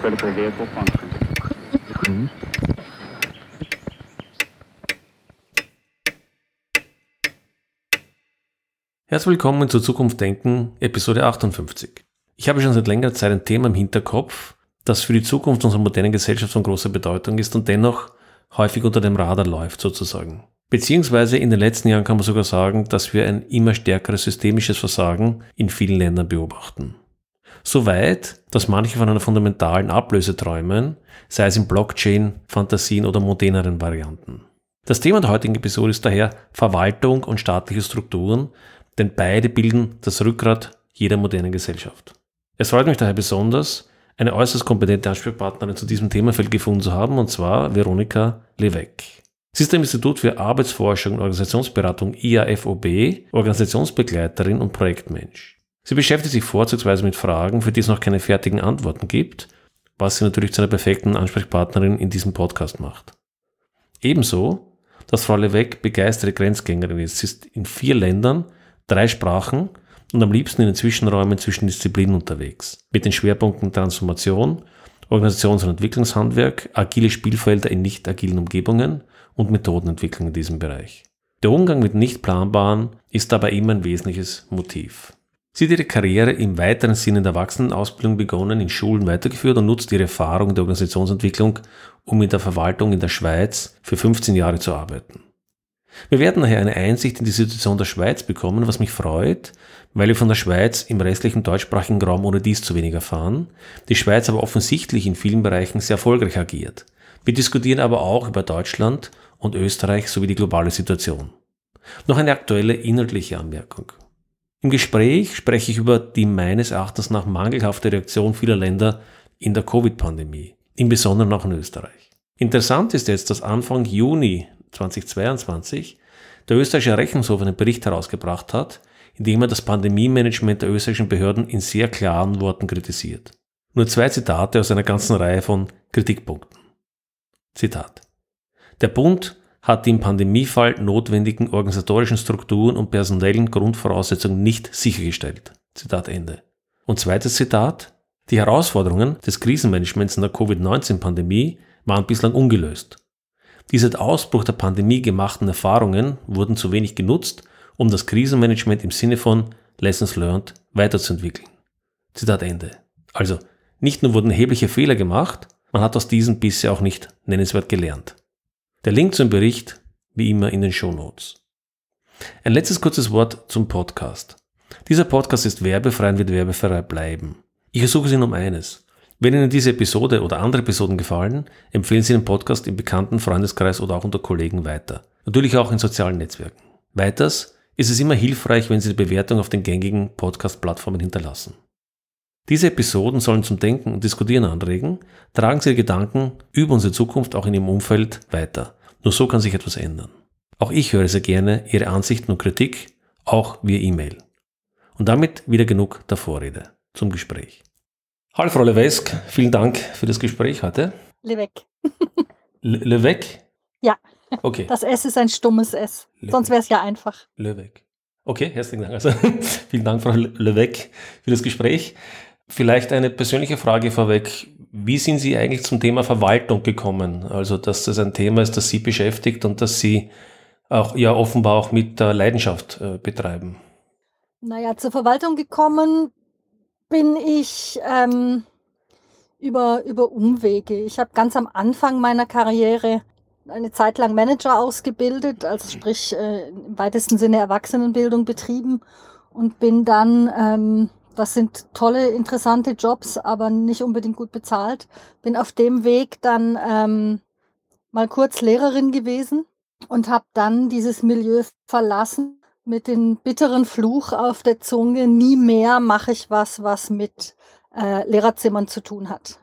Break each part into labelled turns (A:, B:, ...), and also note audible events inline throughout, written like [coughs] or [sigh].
A: critical vehicle function.
B: Herzlich willkommen zu Zukunft Denken, Episode 58. Ich habe schon seit längerer Zeit ein Thema im Hinterkopf, das für die Zukunft unserer modernen Gesellschaft von großer Bedeutung ist und dennoch häufig unter dem Radar läuft sozusagen. Beziehungsweise in den letzten Jahren kann man sogar sagen, dass wir ein immer stärkeres systemisches Versagen in vielen Ländern beobachten. Soweit, dass manche von einer fundamentalen Ablöse träumen, sei es in Blockchain, Fantasien oder moderneren Varianten. Das Thema der heutigen Episode ist daher Verwaltung und staatliche Strukturen, denn beide bilden das Rückgrat jeder modernen Gesellschaft. Es freut mich daher besonders, eine äußerst kompetente Ansprechpartnerin zu diesem Themenfeld gefunden zu haben, und zwar Veronika Levesque. Sie ist am Institut für Arbeitsforschung und Organisationsberatung IAFOB, Organisationsbegleiterin und Projektmensch. Sie beschäftigt sich vorzugsweise mit Fragen, für die es noch keine fertigen Antworten gibt, was sie natürlich zu einer perfekten Ansprechpartnerin in diesem Podcast macht. Ebenso, dass Frau Levesque begeisterte Grenzgängerin ist. Sie ist in vier Ländern, drei Sprachen und am liebsten in den Zwischenräumen zwischen Disziplinen unterwegs. Mit den Schwerpunkten Transformation, Organisations- und Entwicklungshandwerk, agile Spielfelder in nicht agilen Umgebungen und Methodenentwicklung in diesem Bereich. Der Umgang mit nicht planbaren ist dabei immer ein wesentliches Motiv. Sie hat ihre Karriere im weiteren Sinne der Erwachsenenausbildung begonnen, in Schulen weitergeführt und nutzt ihre Erfahrung der Organisationsentwicklung, um in der Verwaltung in der Schweiz für 15 Jahre zu arbeiten. Wir werden daher eine Einsicht in die Situation der Schweiz bekommen, was mich freut, weil wir von der Schweiz im restlichen deutschsprachigen Raum ohne dies zu wenig erfahren, die Schweiz aber offensichtlich in vielen Bereichen sehr erfolgreich agiert. Wir diskutieren aber auch über Deutschland und Österreich sowie die globale Situation. Noch eine aktuelle inhaltliche Anmerkung. Im Gespräch spreche ich über die meines Erachtens nach mangelhafte Reaktion vieler Länder in der Covid-Pandemie, im Besonderen auch in Österreich. Interessant ist jetzt, dass Anfang Juni 2022 der österreichische Rechnungshof einen Bericht herausgebracht hat, in dem er das Pandemie-Management der österreichischen Behörden in sehr klaren Worten kritisiert. Nur zwei Zitate aus einer ganzen Reihe von Kritikpunkten. Zitat. Der Bund hat die im Pandemiefall notwendigen organisatorischen Strukturen und personellen Grundvoraussetzungen nicht sichergestellt. Zitat Ende. Und zweites Zitat. Die Herausforderungen des Krisenmanagements in der Covid-19-Pandemie waren bislang ungelöst. Die seit Ausbruch der Pandemie gemachten Erfahrungen wurden zu wenig genutzt, um das Krisenmanagement im Sinne von Lessons Learned weiterzuentwickeln. Zitat Ende. Also, nicht nur wurden erhebliche Fehler gemacht, man hat aus diesen bisher auch nicht nennenswert gelernt. Der Link zum Bericht, wie immer, in den Show Notes. Ein letztes kurzes Wort zum Podcast. Dieser Podcast ist werbefrei und wird werbefrei bleiben. Ich ersuche Sie um eines. Wenn Ihnen diese Episode oder andere Episoden gefallen, empfehlen Sie den Podcast im bekannten Freundeskreis oder auch unter Kollegen weiter. Natürlich auch in sozialen Netzwerken. Weiters ist es immer hilfreich, wenn Sie die Bewertung auf den gängigen Podcast-Plattformen hinterlassen. Diese Episoden sollen zum Denken und Diskutieren anregen. Tragen Sie Ihre Gedanken über unsere Zukunft auch in Ihrem Umfeld weiter. Nur so kann sich etwas ändern. Auch ich höre sehr gerne Ihre Ansichten und Kritik, auch via E-Mail. Und damit wieder genug der Vorrede zum Gespräch. Hallo Frau Levesque, vielen Dank für das Gespräch heute.
C: Levesque.
B: Levesque?
C: Ja.
B: Okay.
C: Das S ist ein stummes S.
B: Le
C: Sonst wäre es ja einfach.
B: Levesque. Okay, herzlichen Dank. Also [laughs] vielen Dank, Frau Levesque, für das Gespräch. Vielleicht eine persönliche Frage vorweg. Wie sind Sie eigentlich zum Thema Verwaltung gekommen? Also, dass das ein Thema ist, das Sie beschäftigt und das Sie auch ja offenbar auch mit der Leidenschaft äh, betreiben.
C: Naja, zur Verwaltung gekommen bin ich ähm, über, über Umwege. Ich habe ganz am Anfang meiner Karriere eine Zeit lang Manager ausgebildet, also sprich äh, im weitesten Sinne Erwachsenenbildung betrieben und bin dann, ähm, das sind tolle, interessante Jobs, aber nicht unbedingt gut bezahlt, bin auf dem Weg dann ähm, mal kurz Lehrerin gewesen und habe dann dieses Milieu verlassen mit dem bitteren Fluch auf der Zunge, nie mehr mache ich was, was mit äh, Lehrerzimmern zu tun hat.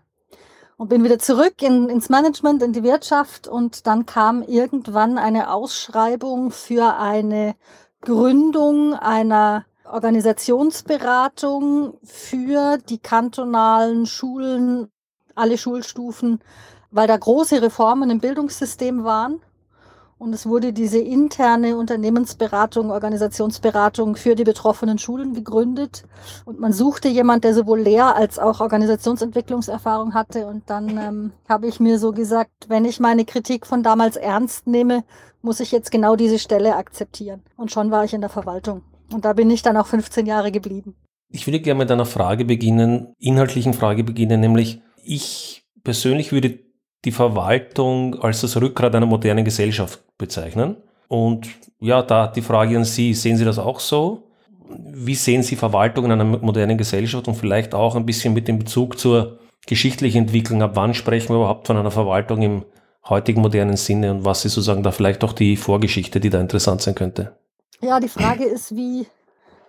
C: Und bin wieder zurück in, ins Management, in die Wirtschaft und dann kam irgendwann eine Ausschreibung für eine Gründung einer Organisationsberatung für die kantonalen Schulen, alle Schulstufen, weil da große Reformen im Bildungssystem waren. Und es wurde diese interne Unternehmensberatung, Organisationsberatung für die betroffenen Schulen gegründet. Und man suchte jemand, der sowohl Lehr- als auch Organisationsentwicklungserfahrung hatte. Und dann [laughs] ähm, habe ich mir so gesagt, wenn ich meine Kritik von damals ernst nehme, muss ich jetzt genau diese Stelle akzeptieren. Und schon war ich in der Verwaltung. Und da bin ich dann auch 15 Jahre geblieben.
B: Ich würde gerne mit einer Frage beginnen, inhaltlichen Frage beginnen, nämlich ich persönlich würde die Verwaltung als das Rückgrat einer modernen Gesellschaft bezeichnen. Und ja, da die Frage an Sie, sehen Sie das auch so? Wie sehen Sie Verwaltung in einer modernen Gesellschaft und vielleicht auch ein bisschen mit dem Bezug zur geschichtlichen Entwicklung? Ab wann sprechen wir überhaupt von einer Verwaltung im heutigen modernen Sinne und was ist sozusagen da vielleicht auch die Vorgeschichte, die da interessant sein könnte?
C: Ja, die Frage ist, wie,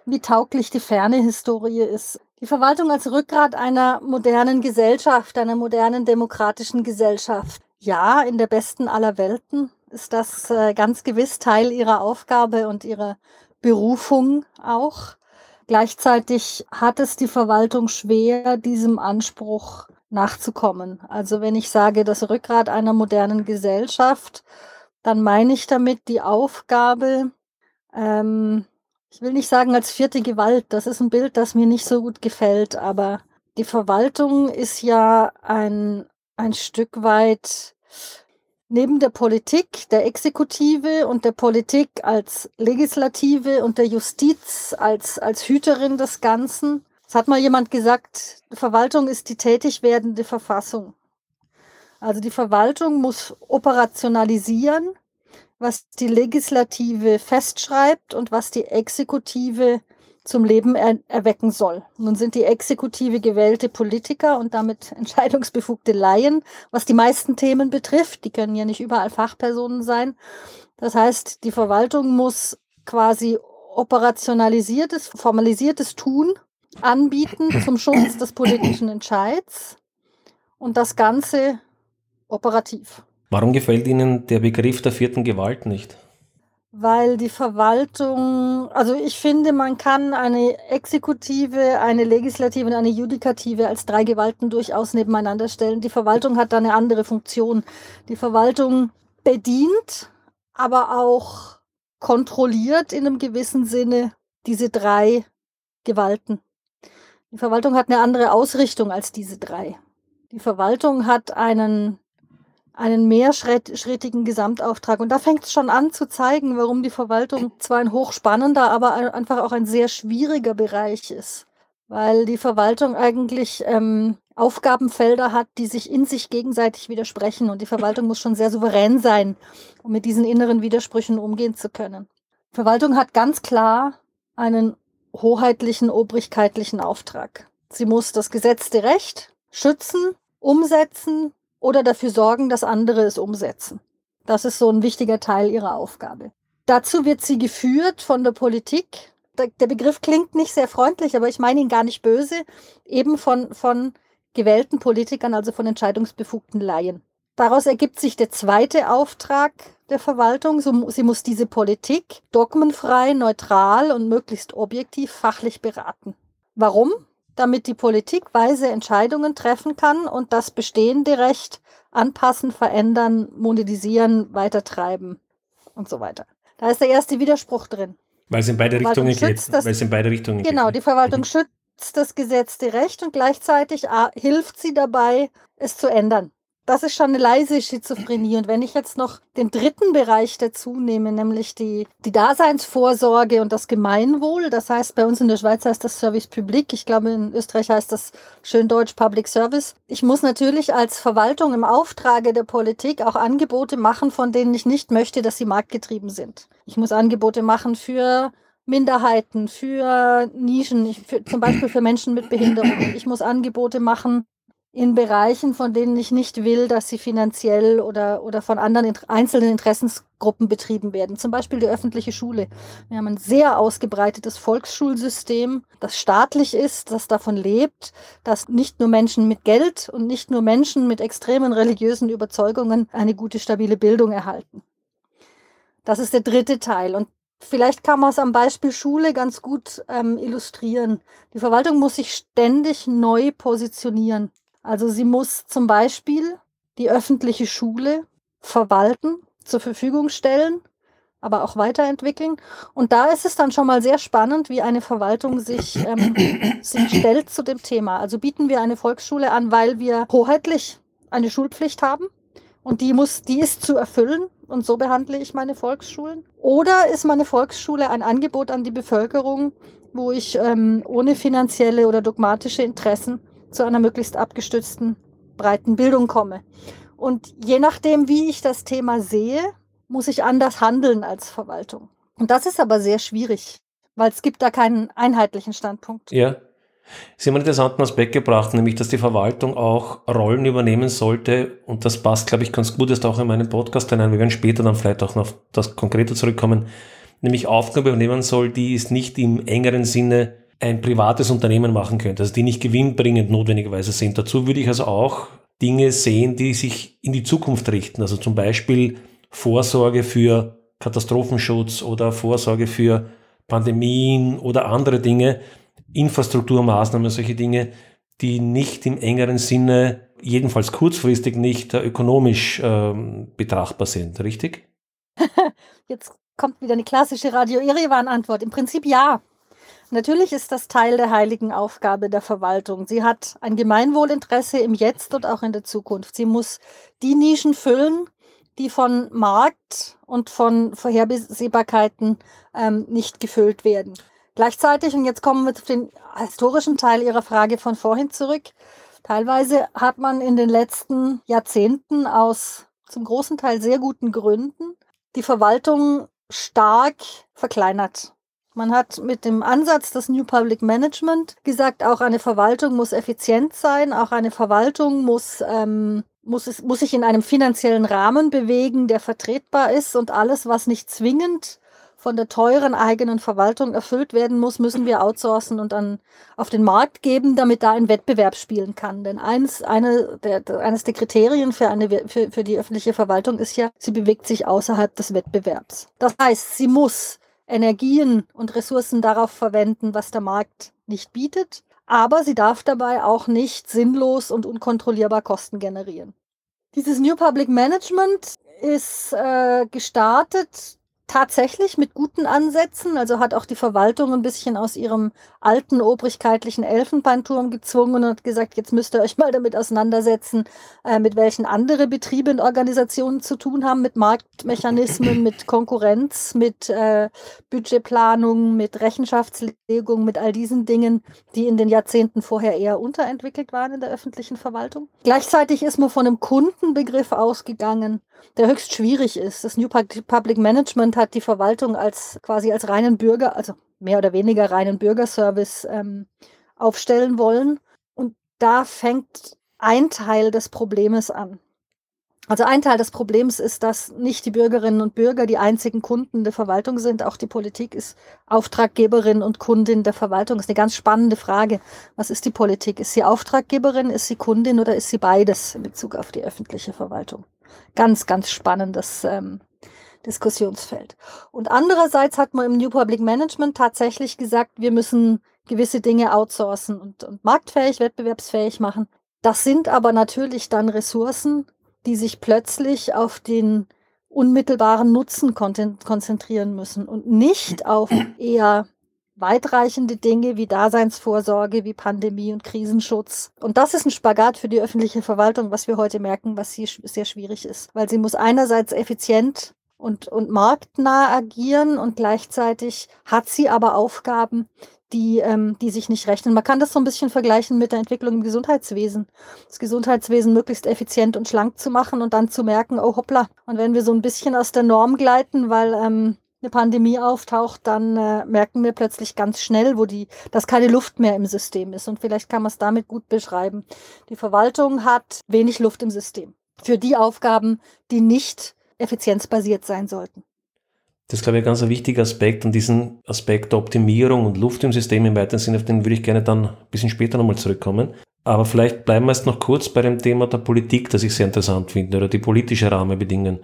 C: wie tauglich die ferne Historie ist. Die Verwaltung als Rückgrat einer modernen Gesellschaft, einer modernen demokratischen Gesellschaft. Ja, in der besten aller Welten ist das äh, ganz gewiss Teil ihrer Aufgabe und ihrer Berufung auch. Gleichzeitig hat es die Verwaltung schwer, diesem Anspruch nachzukommen. Also wenn ich sage, das Rückgrat einer modernen Gesellschaft, dann meine ich damit die Aufgabe, ähm, ich will nicht sagen als vierte Gewalt, das ist ein Bild, das mir nicht so gut gefällt, aber die Verwaltung ist ja ein, ein Stück weit neben der Politik, der Exekutive und der Politik als Legislative und der Justiz als, als Hüterin des Ganzen. Es hat mal jemand gesagt, Verwaltung ist die tätig werdende Verfassung. Also die Verwaltung muss operationalisieren, was die Legislative festschreibt und was die Exekutive zum Leben er erwecken soll. Nun sind die Exekutive gewählte Politiker und damit [laughs] entscheidungsbefugte Laien, was die meisten Themen betrifft. Die können ja nicht überall Fachpersonen sein. Das heißt, die Verwaltung muss quasi operationalisiertes, formalisiertes Tun anbieten [clears throat] zum Schutz des politischen Entscheids und das Ganze operativ.
B: Warum gefällt Ihnen der Begriff der vierten Gewalt nicht?
C: Weil die Verwaltung, also ich finde, man kann eine Exekutive, eine Legislative und eine Judikative als drei Gewalten durchaus nebeneinander stellen. Die Verwaltung hat da eine andere Funktion. Die Verwaltung bedient, aber auch kontrolliert in einem gewissen Sinne diese drei Gewalten. Die Verwaltung hat eine andere Ausrichtung als diese drei. Die Verwaltung hat einen einen mehrschrittigen Gesamtauftrag. Und da fängt es schon an zu zeigen, warum die Verwaltung zwar ein hochspannender, aber einfach auch ein sehr schwieriger Bereich ist. Weil die Verwaltung eigentlich ähm, Aufgabenfelder hat, die sich in sich gegenseitig widersprechen. Und die Verwaltung muss schon sehr souverän sein, um mit diesen inneren Widersprüchen umgehen zu können. Verwaltung hat ganz klar einen hoheitlichen, obrigkeitlichen Auftrag. Sie muss das gesetzte Recht schützen, umsetzen oder dafür sorgen, dass andere es umsetzen. Das ist so ein wichtiger Teil ihrer Aufgabe. Dazu wird sie geführt von der Politik. Der Begriff klingt nicht sehr freundlich, aber ich meine ihn gar nicht böse, eben von, von gewählten Politikern, also von entscheidungsbefugten Laien. Daraus ergibt sich der zweite Auftrag der Verwaltung. Sie muss diese Politik dogmenfrei, neutral und möglichst objektiv fachlich beraten. Warum? Damit die Politik weise Entscheidungen treffen kann und das bestehende Recht anpassen, verändern, modernisieren, weitertreiben und so weiter. Da ist der erste Widerspruch drin.
B: Weil es in beide Richtungen geht. Weil es in beide Richtungen
C: genau, geht. die Verwaltung mhm. schützt das gesetzte Recht und gleichzeitig ah, hilft sie dabei, es zu ändern das ist schon eine leise Schizophrenie. Und wenn ich jetzt noch den dritten Bereich dazu nehme, nämlich die, die Daseinsvorsorge und das Gemeinwohl, das heißt bei uns in der Schweiz heißt das Service Public, ich glaube in Österreich heißt das schön deutsch Public Service. Ich muss natürlich als Verwaltung im Auftrage der Politik auch Angebote machen, von denen ich nicht möchte, dass sie marktgetrieben sind. Ich muss Angebote machen für Minderheiten, für Nischen, für, zum Beispiel für Menschen mit Behinderung. Ich muss Angebote machen in Bereichen, von denen ich nicht will, dass sie finanziell oder, oder von anderen einzelnen Interessensgruppen betrieben werden. Zum Beispiel die öffentliche Schule. Wir haben ein sehr ausgebreitetes Volksschulsystem, das staatlich ist, das davon lebt, dass nicht nur Menschen mit Geld und nicht nur Menschen mit extremen religiösen Überzeugungen eine gute, stabile Bildung erhalten. Das ist der dritte Teil. Und Vielleicht kann man es am Beispiel Schule ganz gut ähm, illustrieren. Die Verwaltung muss sich ständig neu positionieren. Also sie muss zum Beispiel die öffentliche Schule verwalten, zur Verfügung stellen, aber auch weiterentwickeln. Und da ist es dann schon mal sehr spannend, wie eine Verwaltung sich, ähm, [coughs] sich stellt zu dem Thema. Also bieten wir eine Volksschule an, weil wir hoheitlich eine Schulpflicht haben und die muss, die ist zu erfüllen und so behandle ich meine Volksschulen. Oder ist meine Volksschule ein Angebot an die Bevölkerung, wo ich ähm, ohne finanzielle oder dogmatische Interessen zu einer möglichst abgestützten breiten Bildung komme. Und je nachdem, wie ich das Thema sehe, muss ich anders handeln als Verwaltung. Und das ist aber sehr schwierig, weil es gibt da keinen einheitlichen Standpunkt.
B: Ja. Sie haben einen interessanten Aspekt gebracht, nämlich, dass die Verwaltung auch Rollen übernehmen sollte. Und das passt, glaube ich, ganz gut jetzt auch in meinen Podcast hinein. Wir werden später dann vielleicht auch noch auf das Konkrete zurückkommen. Nämlich Aufgabe übernehmen soll, die ist nicht im engeren Sinne ein privates Unternehmen machen könnte, also die nicht gewinnbringend notwendigerweise sind. Dazu würde ich also auch Dinge sehen, die sich in die Zukunft richten. Also zum Beispiel Vorsorge für Katastrophenschutz oder Vorsorge für Pandemien oder andere Dinge, Infrastrukturmaßnahmen, solche Dinge, die nicht im engeren Sinne, jedenfalls kurzfristig nicht äh, ökonomisch ähm, betrachtbar sind, richtig? [laughs]
C: Jetzt kommt wieder eine klassische Radio-Irivan-Antwort. Im Prinzip ja. Natürlich ist das Teil der heiligen Aufgabe der Verwaltung. Sie hat ein Gemeinwohlinteresse im Jetzt und auch in der Zukunft. Sie muss die Nischen füllen, die von Markt und von Vorhersehbarkeiten ähm, nicht gefüllt werden. Gleichzeitig, und jetzt kommen wir auf den historischen Teil Ihrer Frage von vorhin zurück, teilweise hat man in den letzten Jahrzehnten aus zum großen Teil sehr guten Gründen die Verwaltung stark verkleinert. Man hat mit dem Ansatz des New Public Management gesagt, auch eine Verwaltung muss effizient sein, auch eine Verwaltung muss, ähm, muss, es, muss sich in einem finanziellen Rahmen bewegen, der vertretbar ist und alles, was nicht zwingend von der teuren eigenen Verwaltung erfüllt werden muss, müssen wir outsourcen und dann auf den Markt geben, damit da ein Wettbewerb spielen kann. Denn eins, eine der, eines der Kriterien für, eine, für, für die öffentliche Verwaltung ist ja, sie bewegt sich außerhalb des Wettbewerbs. Das heißt, sie muss Energien und Ressourcen darauf verwenden, was der Markt nicht bietet. Aber sie darf dabei auch nicht sinnlos und unkontrollierbar Kosten generieren. Dieses New Public Management ist äh, gestartet tatsächlich mit guten Ansätzen. Also hat auch die Verwaltung ein bisschen aus ihrem alten obrigkeitlichen Elfenbeinturm gezwungen und hat gesagt, jetzt müsst ihr euch mal damit auseinandersetzen, äh, mit welchen andere Betriebe und Organisationen zu tun haben, mit Marktmechanismen, mit Konkurrenz, mit äh, Budgetplanung, mit Rechenschaftslegung, mit all diesen Dingen, die in den Jahrzehnten vorher eher unterentwickelt waren in der öffentlichen Verwaltung. Gleichzeitig ist man von einem Kundenbegriff ausgegangen, der höchst schwierig ist. Das New Public Management hat die Verwaltung als quasi als reinen Bürger, also mehr oder weniger reinen Bürgerservice ähm, aufstellen wollen. Und da fängt ein Teil des Problems an. Also ein Teil des Problems ist, dass nicht die Bürgerinnen und Bürger die einzigen Kunden der Verwaltung sind. Auch die Politik ist Auftraggeberin und Kundin der Verwaltung. Das ist eine ganz spannende Frage. Was ist die Politik? Ist sie Auftraggeberin, ist sie Kundin oder ist sie beides in Bezug auf die öffentliche Verwaltung? Ganz, ganz spannendes ähm, Diskussionsfeld. Und andererseits hat man im New Public Management tatsächlich gesagt, wir müssen gewisse Dinge outsourcen und, und marktfähig, wettbewerbsfähig machen. Das sind aber natürlich dann Ressourcen, die sich plötzlich auf den unmittelbaren Nutzen konzentrieren müssen und nicht auf eher weitreichende Dinge wie Daseinsvorsorge, wie Pandemie und Krisenschutz. Und das ist ein Spagat für die öffentliche Verwaltung, was wir heute merken, was hier sehr schwierig ist, weil sie muss einerseits effizient und, und marktnah agieren und gleichzeitig hat sie aber Aufgaben, die, ähm, die sich nicht rechnen. Man kann das so ein bisschen vergleichen mit der Entwicklung im Gesundheitswesen. Das Gesundheitswesen möglichst effizient und schlank zu machen und dann zu merken, oh hoppla. Und wenn wir so ein bisschen aus der Norm gleiten, weil ähm, eine Pandemie auftaucht, dann äh, merken wir plötzlich ganz schnell, wo die, dass keine Luft mehr im System ist. Und vielleicht kann man es damit gut beschreiben. Die Verwaltung hat wenig Luft im System für die Aufgaben, die nicht effizienzbasiert sein sollten.
B: Das ist, glaube ich, ein ganz wichtiger Aspekt und diesen Aspekt der Optimierung und Luft im System im weiteren Sinne, auf den würde ich gerne dann ein bisschen später nochmal zurückkommen. Aber vielleicht bleiben wir jetzt noch kurz bei dem Thema der Politik, das ich sehr interessant finde, oder die politische Rahmenbedingungen.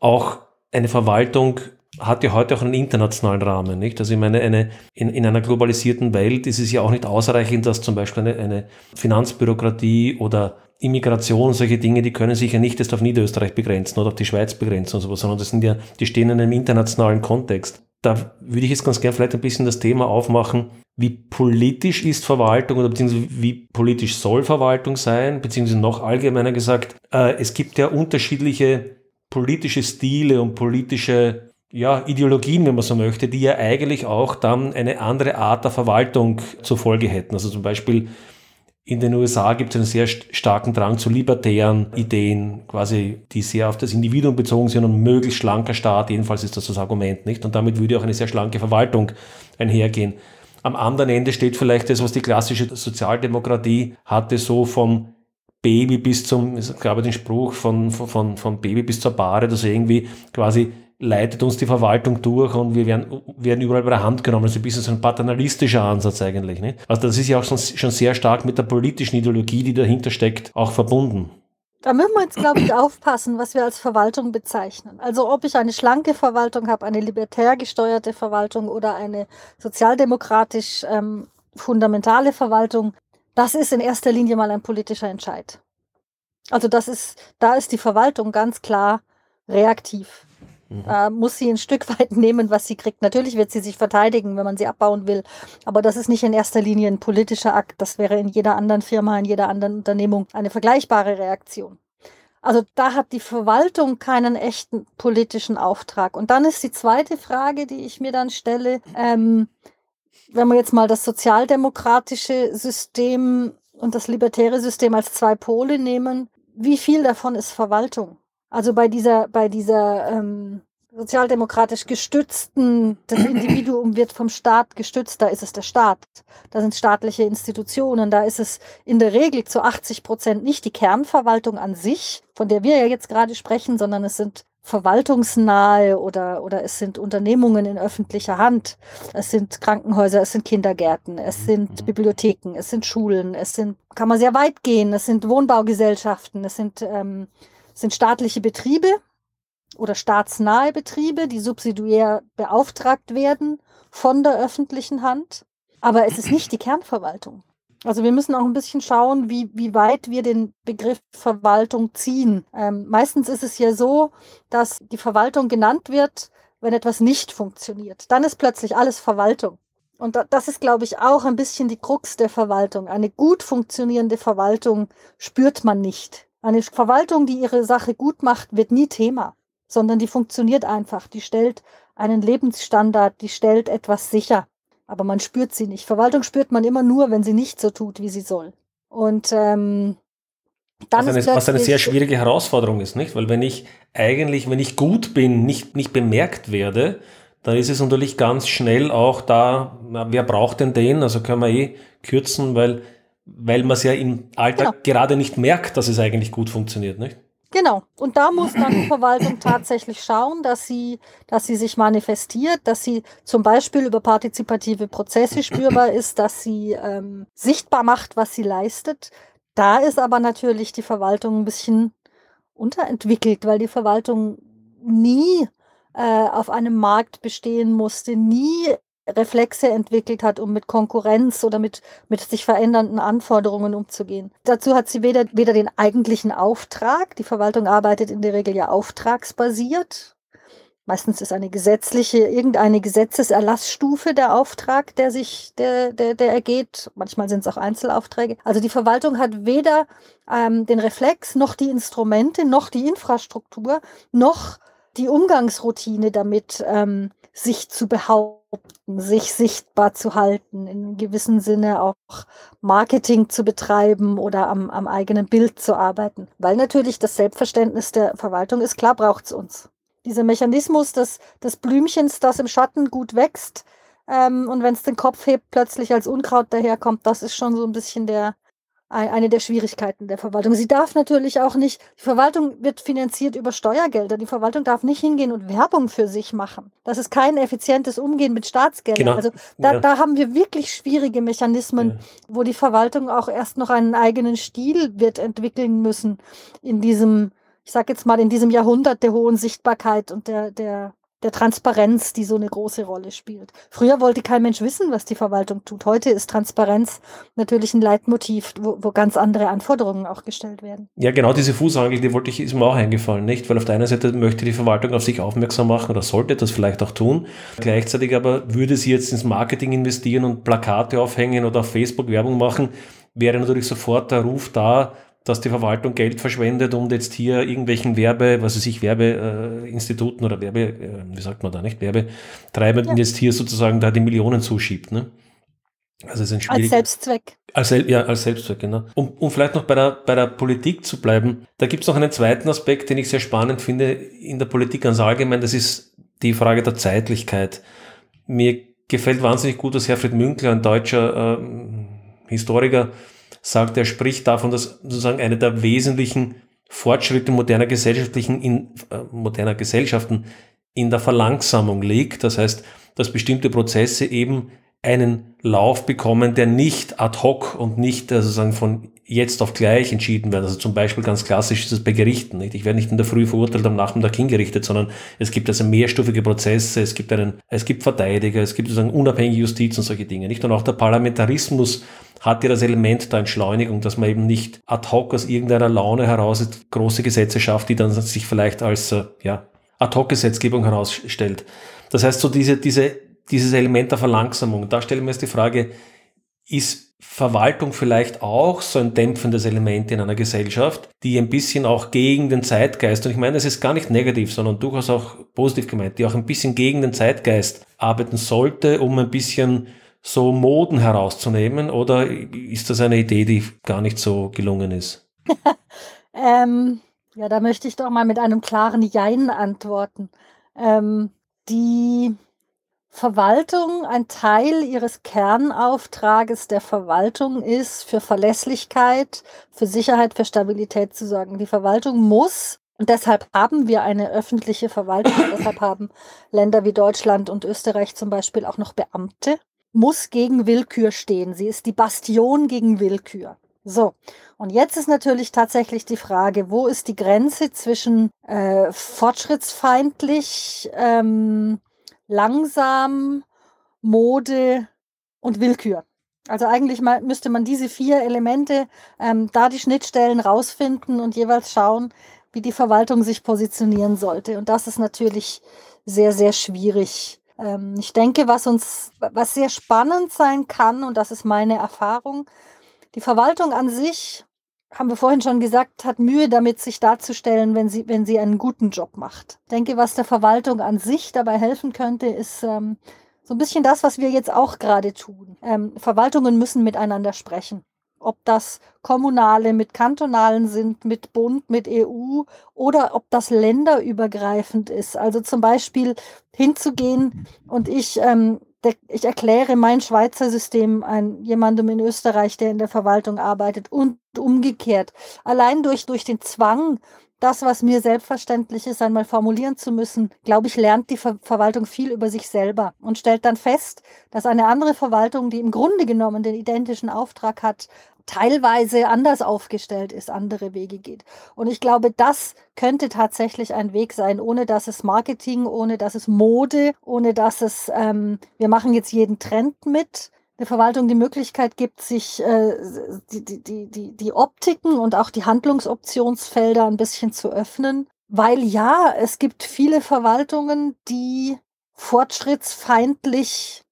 B: Auch eine Verwaltung hat ja heute auch einen internationalen Rahmen, nicht? Also ich meine, eine, in, in einer globalisierten Welt ist es ja auch nicht ausreichend, dass zum Beispiel eine, eine Finanzbürokratie oder Immigration, solche Dinge, die können sich ja nicht erst auf Niederösterreich begrenzen oder auf die Schweiz begrenzen und sowas, sondern das sind ja, die stehen in einem internationalen Kontext. Da würde ich jetzt ganz gerne vielleicht ein bisschen das Thema aufmachen, wie politisch ist Verwaltung oder beziehungsweise wie politisch soll Verwaltung sein, beziehungsweise noch allgemeiner gesagt, äh, es gibt ja unterschiedliche politische Stile und politische ja, Ideologien, wenn man so möchte, die ja eigentlich auch dann eine andere Art der Verwaltung zur Folge hätten. Also zum Beispiel in den USA gibt es einen sehr starken Drang zu libertären Ideen, quasi, die sehr auf das Individuum bezogen sind und möglichst schlanker Staat, jedenfalls ist das das Argument, nicht? Und damit würde auch eine sehr schlanke Verwaltung einhergehen. Am anderen Ende steht vielleicht das, was die klassische Sozialdemokratie hatte, so vom Baby bis zum, ich glaube den Spruch von, von, von Baby bis zur Bahre, dass irgendwie quasi leitet uns die Verwaltung durch und wir werden, werden überall bei der Hand genommen. Das ist ein bisschen so ein paternalistischer Ansatz eigentlich. Nicht? Also das ist ja auch schon sehr stark mit der politischen Ideologie, die dahinter steckt, auch verbunden.
C: Da müssen wir jetzt, glaube ich, aufpassen, was wir als Verwaltung bezeichnen. Also ob ich eine schlanke Verwaltung habe, eine libertär gesteuerte Verwaltung oder eine sozialdemokratisch ähm, fundamentale Verwaltung, das ist in erster Linie mal ein politischer Entscheid. Also das ist, da ist die Verwaltung ganz klar reaktiv. Mhm. Äh, muss sie ein Stück weit [laughs] nehmen, was sie kriegt. Natürlich wird sie sich verteidigen, wenn man sie abbauen will. Aber das ist nicht in erster Linie ein politischer Akt. Das wäre in jeder anderen Firma, in jeder anderen Unternehmung eine vergleichbare Reaktion. Also da hat die Verwaltung keinen echten politischen Auftrag. Und dann ist die zweite Frage, die ich mir dann stelle, ähm, wenn wir jetzt mal das sozialdemokratische System und das libertäre System als zwei Pole nehmen, wie viel davon ist Verwaltung? Also bei dieser, bei dieser ähm, sozialdemokratisch gestützten, das Individuum wird vom Staat gestützt, da ist es der Staat. Da sind staatliche Institutionen, da ist es in der Regel zu 80 Prozent nicht die Kernverwaltung an sich, von der wir ja jetzt gerade sprechen, sondern es sind verwaltungsnahe oder, oder es sind Unternehmungen in öffentlicher Hand. Es sind Krankenhäuser, es sind Kindergärten, es sind mhm. Bibliotheken, es sind Schulen, es sind, kann man sehr weit gehen, es sind Wohnbaugesellschaften, es sind ähm, sind staatliche Betriebe oder staatsnahe Betriebe, die subsidiär beauftragt werden von der öffentlichen Hand. Aber es ist nicht die Kernverwaltung. Also wir müssen auch ein bisschen schauen, wie, wie weit wir den Begriff Verwaltung ziehen. Ähm, meistens ist es ja so, dass die Verwaltung genannt wird, wenn etwas nicht funktioniert. Dann ist plötzlich alles Verwaltung. Und das ist, glaube ich, auch ein bisschen die Krux der Verwaltung. Eine gut funktionierende Verwaltung spürt man nicht. Eine Verwaltung, die ihre Sache gut macht, wird nie Thema, sondern die funktioniert einfach. Die stellt einen Lebensstandard, die stellt etwas sicher. Aber man spürt sie nicht. Verwaltung spürt man immer nur, wenn sie nicht so tut, wie sie soll. Und ähm,
B: dann was, eine, was eine sehr schwierige Herausforderung ist, nicht? Weil wenn ich eigentlich, wenn ich gut bin, nicht, nicht bemerkt werde, dann ist es natürlich ganz schnell auch da, na, wer braucht denn den? Also können wir eh kürzen, weil weil man es ja im Alltag genau. gerade nicht merkt, dass es eigentlich gut funktioniert, nicht?
C: Genau. Und da muss dann die Verwaltung tatsächlich schauen, dass sie, dass sie sich manifestiert, dass sie zum Beispiel über partizipative Prozesse spürbar ist, dass sie ähm, sichtbar macht, was sie leistet. Da ist aber natürlich die Verwaltung ein bisschen unterentwickelt, weil die Verwaltung nie äh, auf einem Markt bestehen musste, nie Reflexe entwickelt hat, um mit Konkurrenz oder mit, mit sich verändernden Anforderungen umzugehen. Dazu hat sie weder, weder den eigentlichen Auftrag, die Verwaltung arbeitet in der Regel ja auftragsbasiert. Meistens ist eine gesetzliche, irgendeine Gesetzeserlassstufe der Auftrag, der sich, der, der, der ergeht. Manchmal sind es auch Einzelaufträge. Also die Verwaltung hat weder ähm, den Reflex, noch die Instrumente, noch die Infrastruktur, noch die Umgangsroutine damit, ähm, sich zu behaupten sich sichtbar zu halten, in gewissem Sinne auch Marketing zu betreiben oder am, am eigenen Bild zu arbeiten. Weil natürlich das Selbstverständnis der Verwaltung ist, klar braucht es uns. Dieser Mechanismus des, des Blümchens, das im Schatten gut wächst, ähm, und wenn es den Kopf hebt, plötzlich als Unkraut daherkommt, das ist schon so ein bisschen der, eine der Schwierigkeiten der Verwaltung. Sie darf natürlich auch nicht, die Verwaltung wird finanziert über Steuergelder. Die Verwaltung darf nicht hingehen und Werbung für sich machen. Das ist kein effizientes Umgehen mit Staatsgeldern. Genau. Also da, ja. da haben wir wirklich schwierige Mechanismen, ja. wo die Verwaltung auch erst noch einen eigenen Stil wird entwickeln müssen in diesem, ich sage jetzt mal, in diesem Jahrhundert der hohen Sichtbarkeit und der, der der Transparenz, die so eine große Rolle spielt. Früher wollte kein Mensch wissen, was die Verwaltung tut. Heute ist Transparenz natürlich ein Leitmotiv, wo, wo ganz andere Anforderungen auch gestellt werden.
B: Ja, genau diese Fußangel, die wollte ich, ist mir auch eingefallen, nicht? Weil auf der einen Seite möchte die Verwaltung auf sich aufmerksam machen oder sollte das vielleicht auch tun. Gleichzeitig aber würde sie jetzt ins Marketing investieren und Plakate aufhängen oder auf Facebook Werbung machen, wäre natürlich sofort der Ruf da, dass die Verwaltung Geld verschwendet und jetzt hier irgendwelchen Werbe, was weiß ich, Werbeinstituten äh, oder Werbe, äh, wie sagt man da nicht, Werbetreibenden ja. jetzt hier sozusagen da die Millionen zuschiebt. Ne?
C: Also es ist ein als Selbstzweck.
B: Als, ja, als Selbstzweck, genau. Um, um vielleicht noch bei der, bei der Politik zu bleiben, da gibt es noch einen zweiten Aspekt, den ich sehr spannend finde in der Politik ganz allgemein, das ist die Frage der Zeitlichkeit. Mir gefällt wahnsinnig gut, dass Herfried Münkler, ein deutscher äh, Historiker, sagt, er spricht davon, dass sozusagen eine der wesentlichen Fortschritte moderner gesellschaftlichen in, äh, moderner Gesellschaften in der Verlangsamung liegt. Das heißt, dass bestimmte Prozesse eben einen Lauf bekommen, der nicht ad hoc und nicht äh, sozusagen von jetzt auf gleich entschieden werden. Also zum Beispiel ganz klassisch ist es bei Gerichten. Nicht? Ich werde nicht in der Früh verurteilt, am Nachmittag hingerichtet, sondern es gibt also mehrstufige Prozesse, es gibt einen, es gibt Verteidiger, es gibt sozusagen unabhängige Justiz und solche Dinge. Nicht? Und auch der Parlamentarismus hat ja das Element der Entschleunigung, dass man eben nicht ad hoc aus irgendeiner Laune heraus große Gesetze schafft, die dann sich vielleicht als äh, ja, ad hoc Gesetzgebung herausstellt. Das heißt, so diese, diese, dieses Element der Verlangsamung, da stellen wir uns die Frage, ist Verwaltung vielleicht auch so ein dämpfendes Element in einer Gesellschaft, die ein bisschen auch gegen den Zeitgeist, und ich meine, es ist gar nicht negativ, sondern durchaus auch positiv gemeint, die auch ein bisschen gegen den Zeitgeist arbeiten sollte, um ein bisschen so Moden herauszunehmen? Oder ist das eine Idee, die gar nicht so gelungen ist? [laughs]
C: ähm, ja, da möchte ich doch mal mit einem klaren Jein antworten. Ähm, die Verwaltung, ein Teil ihres Kernauftrages der Verwaltung ist, für Verlässlichkeit, für Sicherheit, für Stabilität zu sorgen. Die Verwaltung muss und deshalb haben wir eine öffentliche Verwaltung. deshalb haben Länder wie Deutschland und Österreich zum Beispiel auch noch Beamte muss gegen Willkür stehen. Sie ist die Bastion gegen Willkür. So, und jetzt ist natürlich tatsächlich die Frage, wo ist die Grenze zwischen äh, fortschrittsfeindlich, ähm, langsam, Mode und Willkür? Also eigentlich mal, müsste man diese vier Elemente, ähm, da die Schnittstellen rausfinden und jeweils schauen, wie die Verwaltung sich positionieren sollte. Und das ist natürlich sehr, sehr schwierig ähm, ich denke, was uns, was sehr spannend sein kann, und das ist meine Erfahrung, die Verwaltung an sich, haben wir vorhin schon gesagt, hat Mühe damit, sich darzustellen, wenn sie, wenn sie einen guten Job macht. Ich denke, was der Verwaltung an sich dabei helfen könnte, ist ähm, so ein bisschen das, was wir jetzt auch gerade tun. Ähm, Verwaltungen müssen miteinander sprechen ob das kommunale mit kantonalen sind, mit Bund, mit EU oder ob das länderübergreifend ist. Also zum Beispiel hinzugehen und ich, ähm, der, ich erkläre mein Schweizer System an jemandem in Österreich, der in der Verwaltung arbeitet und umgekehrt. Allein durch, durch den Zwang, das, was mir selbstverständlich ist, einmal formulieren zu müssen, glaube ich, lernt die Ver Verwaltung viel über sich selber und stellt dann fest, dass eine andere Verwaltung, die im Grunde genommen den identischen Auftrag hat, teilweise anders aufgestellt ist, andere Wege geht. Und ich glaube, das könnte tatsächlich ein Weg sein, ohne dass es Marketing, ohne dass es Mode, ohne dass es, ähm, wir machen jetzt jeden Trend mit, der Verwaltung die Möglichkeit gibt, sich äh, die, die, die, die Optiken und auch die Handlungsoptionsfelder ein bisschen zu öffnen. Weil ja, es gibt viele Verwaltungen, die fortschrittsfeindlich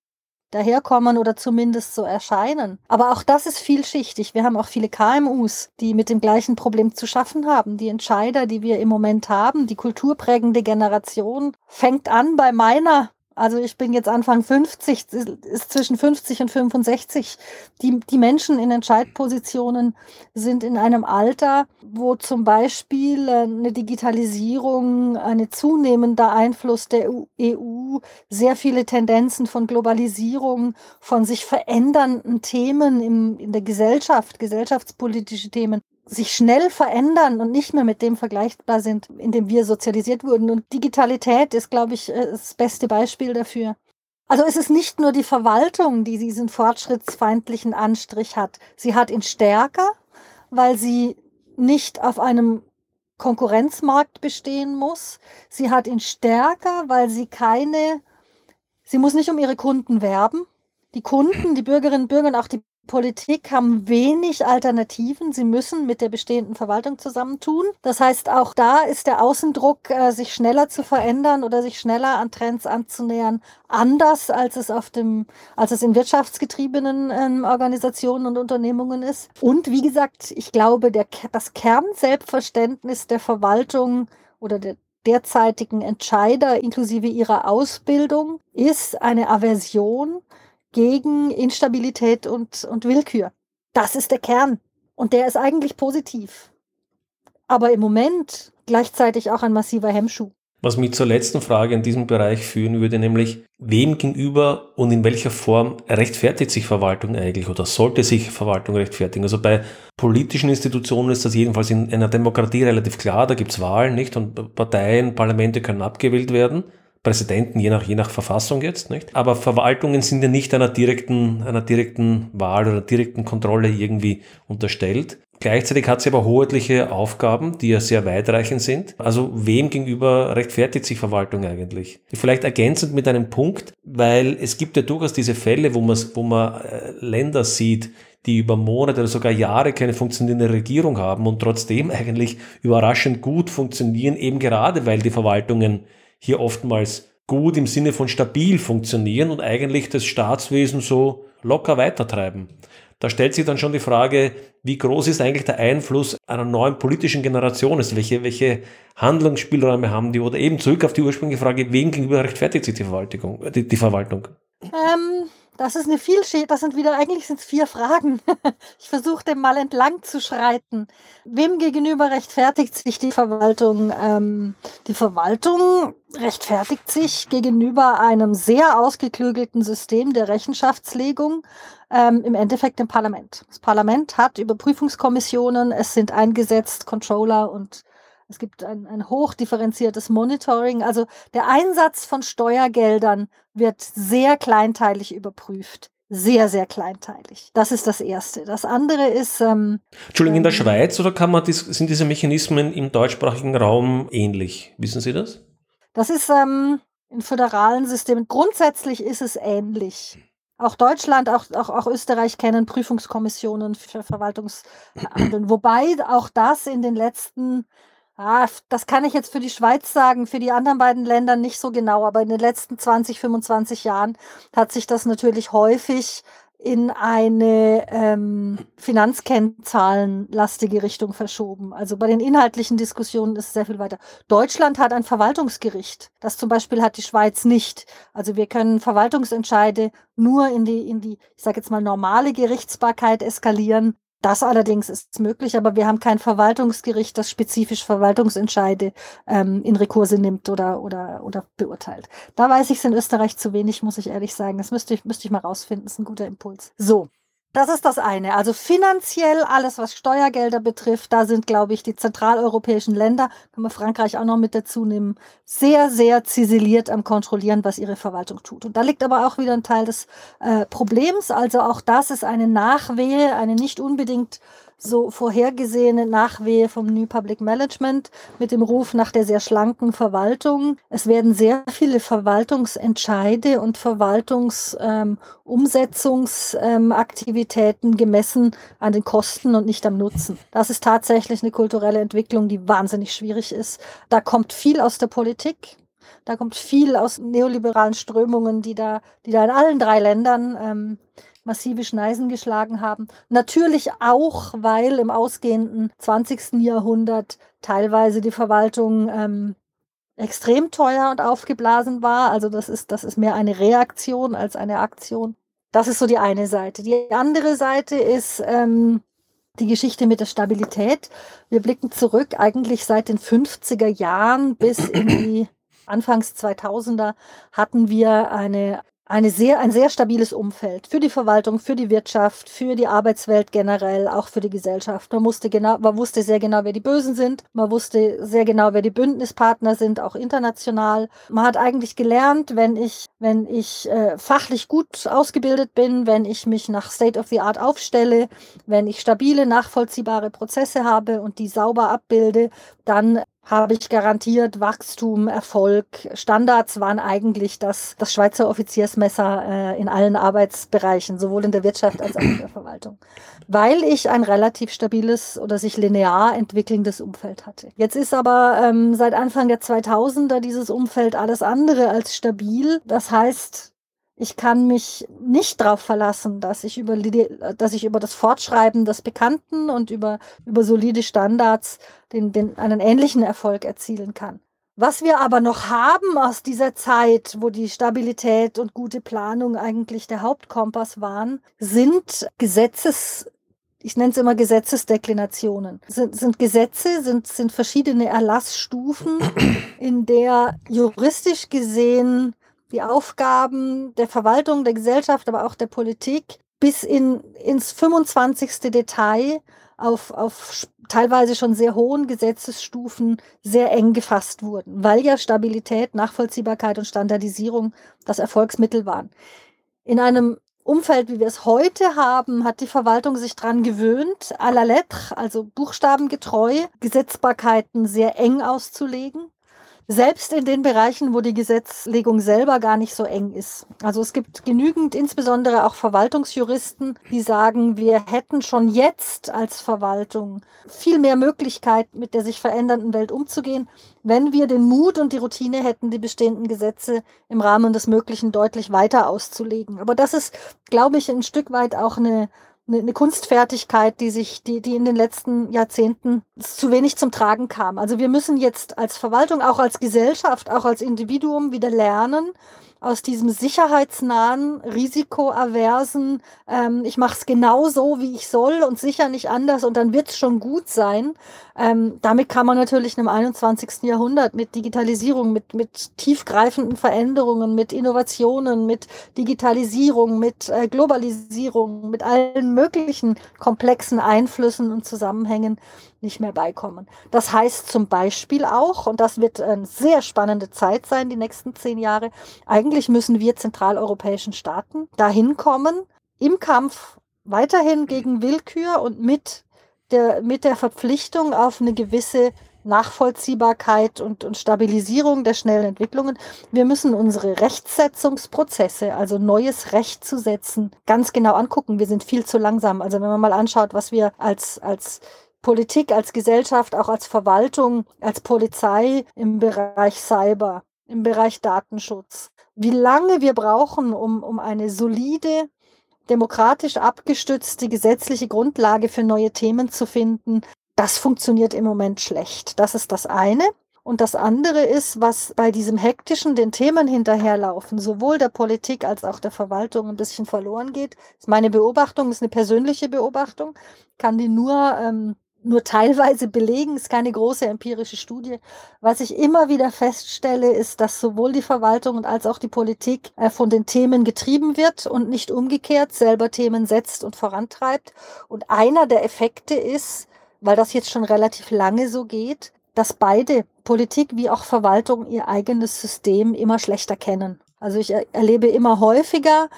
C: daherkommen oder zumindest so erscheinen. Aber auch das ist vielschichtig. Wir haben auch viele KMUs, die mit dem gleichen Problem zu schaffen haben. Die Entscheider, die wir im Moment haben, die kulturprägende Generation, fängt an bei meiner also ich bin jetzt Anfang 50, ist zwischen 50 und 65. Die, die Menschen in Entscheidpositionen sind in einem Alter, wo zum Beispiel äh, eine Digitalisierung, ein zunehmender Einfluss der EU, sehr viele Tendenzen von Globalisierung, von sich verändernden Themen im, in der Gesellschaft, gesellschaftspolitische Themen sich schnell verändern und nicht mehr mit dem vergleichbar sind, in dem wir sozialisiert wurden. Und Digitalität ist, glaube ich, äh, das beste Beispiel dafür. Also es ist nicht nur die Verwaltung, die diesen fortschrittsfeindlichen Anstrich hat. Sie hat ihn stärker, weil sie nicht auf einem Konkurrenzmarkt bestehen muss. Sie hat ihn stärker, weil sie keine, sie muss nicht um ihre Kunden werben. Die Kunden, die Bürgerinnen und Bürger und auch die Politik haben wenig Alternativen. Sie müssen mit der bestehenden Verwaltung zusammentun. Das heißt, auch da ist der Außendruck, äh, sich schneller zu verändern oder sich schneller an Trends anzunähern, anders als es auf dem, als es in wirtschaftsgetriebenen ähm, Organisationen und Unternehmungen ist. Und wie gesagt, ich glaube, der, das Kernselbstverständnis der Verwaltung oder der derzeitigen Entscheider inklusive ihrer Ausbildung ist eine Aversion gegen Instabilität und, und Willkür. Das ist der Kern. Und der ist eigentlich positiv. Aber im Moment gleichzeitig auch ein massiver Hemmschuh.
B: Was mich zur letzten Frage in diesem Bereich führen würde, nämlich wem gegenüber und in welcher Form rechtfertigt sich Verwaltung eigentlich oder sollte sich Verwaltung rechtfertigen? Also bei politischen Institutionen ist das jedenfalls in einer Demokratie relativ klar, da gibt es Wahlen, nicht? Und Parteien, Parlamente können abgewählt werden. Präsidenten, je nach, je nach Verfassung jetzt, nicht? Aber Verwaltungen sind ja nicht einer direkten, einer direkten Wahl oder direkten Kontrolle irgendwie unterstellt. Gleichzeitig hat sie aber hoheitliche Aufgaben, die ja sehr weitreichend sind. Also wem gegenüber rechtfertigt sich Verwaltung eigentlich? Vielleicht ergänzend mit einem Punkt, weil es gibt ja durchaus diese Fälle, wo man, wo man äh, Länder sieht, die über Monate oder sogar Jahre keine funktionierende Regierung haben und trotzdem [laughs] eigentlich überraschend gut funktionieren, eben gerade weil die Verwaltungen hier oftmals gut im Sinne von stabil funktionieren und eigentlich das Staatswesen so locker weitertreiben. Da stellt sich dann schon die Frage, wie groß ist eigentlich der Einfluss einer neuen politischen Generation? Also welche, welche Handlungsspielräume haben die? Oder eben zurück auf die ursprüngliche Frage, wem gegenüber rechtfertigt sich die Verwaltung? Die, die Verwaltung?
C: Ähm, das ist eine Vielschicht, das sind wieder, eigentlich sind es vier Fragen. [laughs] Ich versuche dem mal entlang zu schreiten. Wem gegenüber rechtfertigt sich die Verwaltung? Ähm, die Verwaltung rechtfertigt sich gegenüber einem sehr ausgeklügelten System der Rechenschaftslegung, ähm, im Endeffekt dem Parlament. Das Parlament hat Überprüfungskommissionen, es sind eingesetzt Controller und es gibt ein, ein hochdifferenziertes Monitoring. Also der Einsatz von Steuergeldern wird sehr kleinteilig überprüft. Sehr, sehr kleinteilig. Das ist das Erste. Das andere ist. Ähm,
B: Entschuldigung, in der ähm, Schweiz oder kann man dies, sind diese Mechanismen im deutschsprachigen Raum ähnlich? Wissen Sie das?
C: Das ist ähm, in föderalen Systemen. Grundsätzlich ist es ähnlich. Auch Deutschland, auch, auch, auch Österreich kennen Prüfungskommissionen für Verwaltungshandeln. Wobei auch das in den letzten Ah, das kann ich jetzt für die Schweiz sagen, für die anderen beiden Länder nicht so genau, aber in den letzten 20, 25 Jahren hat sich das natürlich häufig in eine ähm, Finanzkennzahlenlastige Richtung verschoben. Also bei den inhaltlichen Diskussionen ist es sehr viel weiter. Deutschland hat ein Verwaltungsgericht. Das zum Beispiel hat die Schweiz nicht. Also wir können Verwaltungsentscheide nur in die, in die, ich sage jetzt mal, normale Gerichtsbarkeit eskalieren, das allerdings ist möglich, aber wir haben kein Verwaltungsgericht, das spezifisch Verwaltungsentscheide ähm, in Rekurse nimmt oder, oder, oder beurteilt. Da weiß ich es in Österreich zu wenig, muss ich ehrlich sagen. Das müsste ich, müsste ich mal rausfinden. Das ist ein guter Impuls. So. Das ist das eine. Also finanziell alles, was Steuergelder betrifft, da sind, glaube ich, die zentraleuropäischen Länder, kann man Frankreich auch noch mit dazu nehmen, sehr, sehr ziseliert am Kontrollieren, was ihre Verwaltung tut. Und da liegt aber auch wieder ein Teil des äh, Problems. Also auch das ist eine Nachwehe, eine nicht unbedingt so vorhergesehene Nachwehe vom New Public Management mit dem Ruf nach der sehr schlanken Verwaltung. Es werden sehr viele Verwaltungsentscheide und Verwaltungsumsetzungsaktivitäten ähm, gemessen an den Kosten und nicht am Nutzen. Das ist tatsächlich eine kulturelle Entwicklung, die wahnsinnig schwierig ist. Da kommt viel aus der Politik. Da kommt viel aus neoliberalen Strömungen, die da, die da in allen drei Ländern ähm, massive Schneisen geschlagen haben. Natürlich auch, weil im ausgehenden 20. Jahrhundert teilweise die Verwaltung ähm, extrem teuer und aufgeblasen war. Also das ist, das ist mehr eine Reaktion als eine Aktion. Das ist so die eine Seite. Die andere Seite ist ähm, die Geschichte mit der Stabilität. Wir blicken zurück eigentlich seit den 50er Jahren bis in die Anfangs 2000er hatten wir eine eine sehr, ein sehr stabiles Umfeld für die Verwaltung, für die Wirtschaft, für die Arbeitswelt generell, auch für die Gesellschaft. Man wusste genau, man wusste sehr genau, wer die Bösen sind. Man wusste sehr genau, wer die Bündnispartner sind, auch international. Man hat eigentlich gelernt, wenn ich, wenn ich äh, fachlich gut ausgebildet bin, wenn ich mich nach State of the Art aufstelle, wenn ich stabile, nachvollziehbare Prozesse habe und die sauber abbilde, dann habe ich garantiert Wachstum, Erfolg. Standards waren eigentlich das, das Schweizer Offiziersmesser äh, in allen Arbeitsbereichen, sowohl in der Wirtschaft als auch in der Verwaltung, weil ich ein relativ stabiles oder sich linear entwickelndes Umfeld hatte. Jetzt ist aber ähm, seit Anfang der 2000er dieses Umfeld alles andere als stabil. Das heißt, ich kann mich nicht darauf verlassen, dass ich über, dass ich über das Fortschreiben des Bekannten und über, über solide Standards den, den, einen ähnlichen Erfolg erzielen kann. Was wir aber noch haben aus dieser Zeit, wo die Stabilität und gute Planung eigentlich der Hauptkompass waren, sind Gesetzes, ich nenne es immer Gesetzesdeklinationen. Sind, sind Gesetze, sind, sind verschiedene Erlassstufen, in der juristisch gesehen die Aufgaben der Verwaltung, der Gesellschaft, aber auch der Politik bis in, ins 25. Detail auf, auf teilweise schon sehr hohen Gesetzesstufen sehr eng gefasst wurden, weil ja Stabilität, Nachvollziehbarkeit und Standardisierung das Erfolgsmittel waren. In einem Umfeld, wie wir es heute haben, hat die Verwaltung sich daran gewöhnt, à la lettre, also buchstabengetreu, Gesetzbarkeiten sehr eng auszulegen selbst in den Bereichen, wo die Gesetzlegung selber gar nicht so eng ist. Also es gibt genügend, insbesondere auch Verwaltungsjuristen, die sagen, wir hätten schon jetzt als Verwaltung viel mehr Möglichkeit, mit der sich verändernden Welt umzugehen, wenn wir den Mut und die Routine hätten, die bestehenden Gesetze im Rahmen des Möglichen deutlich weiter auszulegen. Aber das ist, glaube ich, ein Stück weit auch eine eine Kunstfertigkeit, die sich, die, die in den letzten Jahrzehnten zu wenig zum Tragen kam. Also wir müssen jetzt als Verwaltung, auch als Gesellschaft, auch als Individuum wieder lernen, aus diesem sicherheitsnahen, risikoaversen, ähm, ich mache es genau so, wie ich soll und sicher nicht anders und dann wird es schon gut sein. Ähm, damit kann man natürlich im 21. Jahrhundert mit Digitalisierung, mit, mit tiefgreifenden Veränderungen, mit Innovationen, mit Digitalisierung, mit äh, Globalisierung, mit allen möglichen komplexen Einflüssen und Zusammenhängen nicht mehr beikommen. Das heißt zum Beispiel auch, und das wird eine sehr spannende Zeit sein, die nächsten zehn Jahre, eigentlich müssen wir zentraleuropäischen Staaten dahin kommen, im Kampf weiterhin gegen Willkür und mit der, mit der Verpflichtung auf eine gewisse Nachvollziehbarkeit und, und Stabilisierung der schnellen Entwicklungen. Wir müssen unsere Rechtsetzungsprozesse, also neues Recht zu setzen, ganz genau angucken. Wir sind viel zu langsam. Also wenn man mal anschaut, was wir als, als Politik, als Gesellschaft, auch als Verwaltung, als Polizei im Bereich Cyber, im Bereich Datenschutz. Wie lange wir brauchen, um, um eine solide, demokratisch abgestützte gesetzliche Grundlage für neue Themen zu finden, das funktioniert im Moment schlecht. Das ist das eine. Und das andere ist, was bei diesem hektischen den Themen hinterherlaufen, sowohl der Politik als auch der Verwaltung ein bisschen verloren geht. Ist meine Beobachtung, ist eine persönliche Beobachtung, kann die nur ähm, nur teilweise belegen, ist keine große empirische Studie. Was ich immer wieder feststelle, ist, dass sowohl die Verwaltung als auch die Politik äh, von den Themen getrieben wird und nicht umgekehrt selber Themen setzt und vorantreibt. Und einer der Effekte ist, weil das jetzt schon relativ lange so geht, dass beide Politik wie auch Verwaltung ihr eigenes System immer schlechter kennen. Also ich erlebe immer häufiger,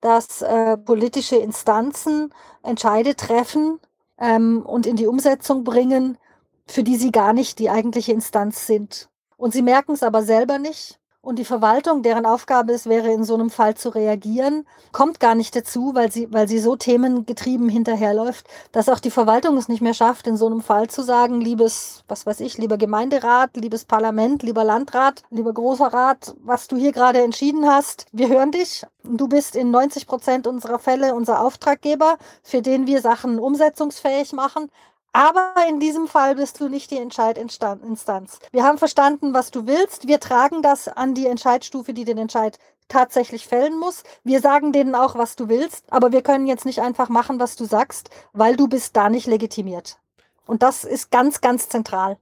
C: dass äh, politische Instanzen Entscheide treffen, ähm, und in die Umsetzung bringen, für die sie gar nicht die eigentliche Instanz sind. Und sie merken es aber selber nicht und die Verwaltung, deren Aufgabe es wäre, in so einem Fall zu reagieren, kommt gar nicht dazu, weil sie, weil sie so themengetrieben hinterherläuft, dass auch die Verwaltung es nicht mehr schafft, in so einem Fall zu sagen, liebes, was weiß ich, lieber Gemeinderat, liebes Parlament, lieber Landrat, lieber großer Rat, was du hier gerade entschieden hast, wir hören dich. Du bist in 90 Prozent unserer Fälle unser Auftraggeber, für den wir Sachen umsetzungsfähig machen. Aber in diesem Fall bist du nicht die Entscheidinstanz. Wir haben verstanden, was du willst. Wir tragen das an die Entscheidstufe, die den Entscheid tatsächlich fällen muss. Wir sagen denen auch, was du willst, aber wir können jetzt nicht einfach machen, was du sagst, weil du bist da nicht legitimiert. Und das ist ganz, ganz zentral.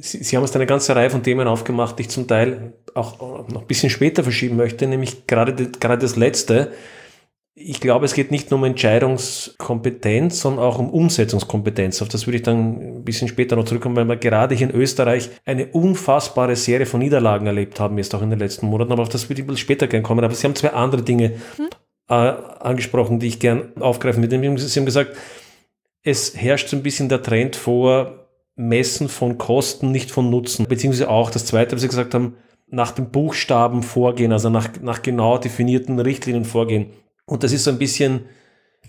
B: Sie, Sie haben uns eine ganze Reihe von Themen aufgemacht, die ich zum Teil auch noch ein bisschen später verschieben möchte, nämlich gerade, gerade das Letzte. Ich glaube, es geht nicht nur um Entscheidungskompetenz, sondern auch um Umsetzungskompetenz. Auf das würde ich dann ein bisschen später noch zurückkommen, weil wir gerade hier in Österreich eine unfassbare Serie von Niederlagen erlebt haben, jetzt auch in den letzten Monaten. Aber auf das würde ich ein bisschen später gerne kommen. Aber Sie haben zwei andere Dinge hm? äh, angesprochen, die ich gern aufgreifen würde. Sie haben gesagt, es herrscht so ein bisschen der Trend vor, Messen von Kosten, nicht von Nutzen. Beziehungsweise auch das Zweite, was Sie gesagt haben, nach den Buchstaben vorgehen, also nach, nach genau definierten Richtlinien vorgehen. Und das ist so ein bisschen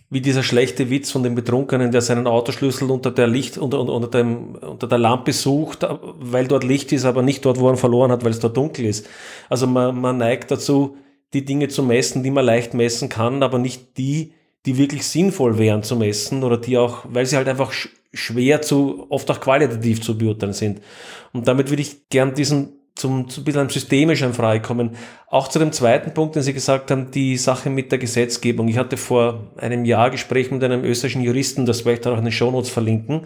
B: wie dieser schlechte Witz von dem Betrunkenen, der seinen Autoschlüssel unter der Licht, unter, unter, dem, unter der Lampe sucht, weil dort Licht ist, aber nicht dort, wo er ihn verloren hat, weil es dort dunkel ist. Also man, man neigt dazu, die Dinge zu messen, die man leicht messen kann, aber nicht die, die wirklich sinnvoll wären zu messen oder die auch, weil sie halt einfach schwer zu, oft auch qualitativ zu beurteilen sind. Und damit würde ich gern diesen zum, zu ein bisschen systemischen freikommen. Auch zu dem zweiten Punkt, den Sie gesagt haben, die Sache mit der Gesetzgebung. Ich hatte vor einem Jahr Gespräch mit einem österreichischen Juristen, das werde ich dann auch in den Shownotes verlinken.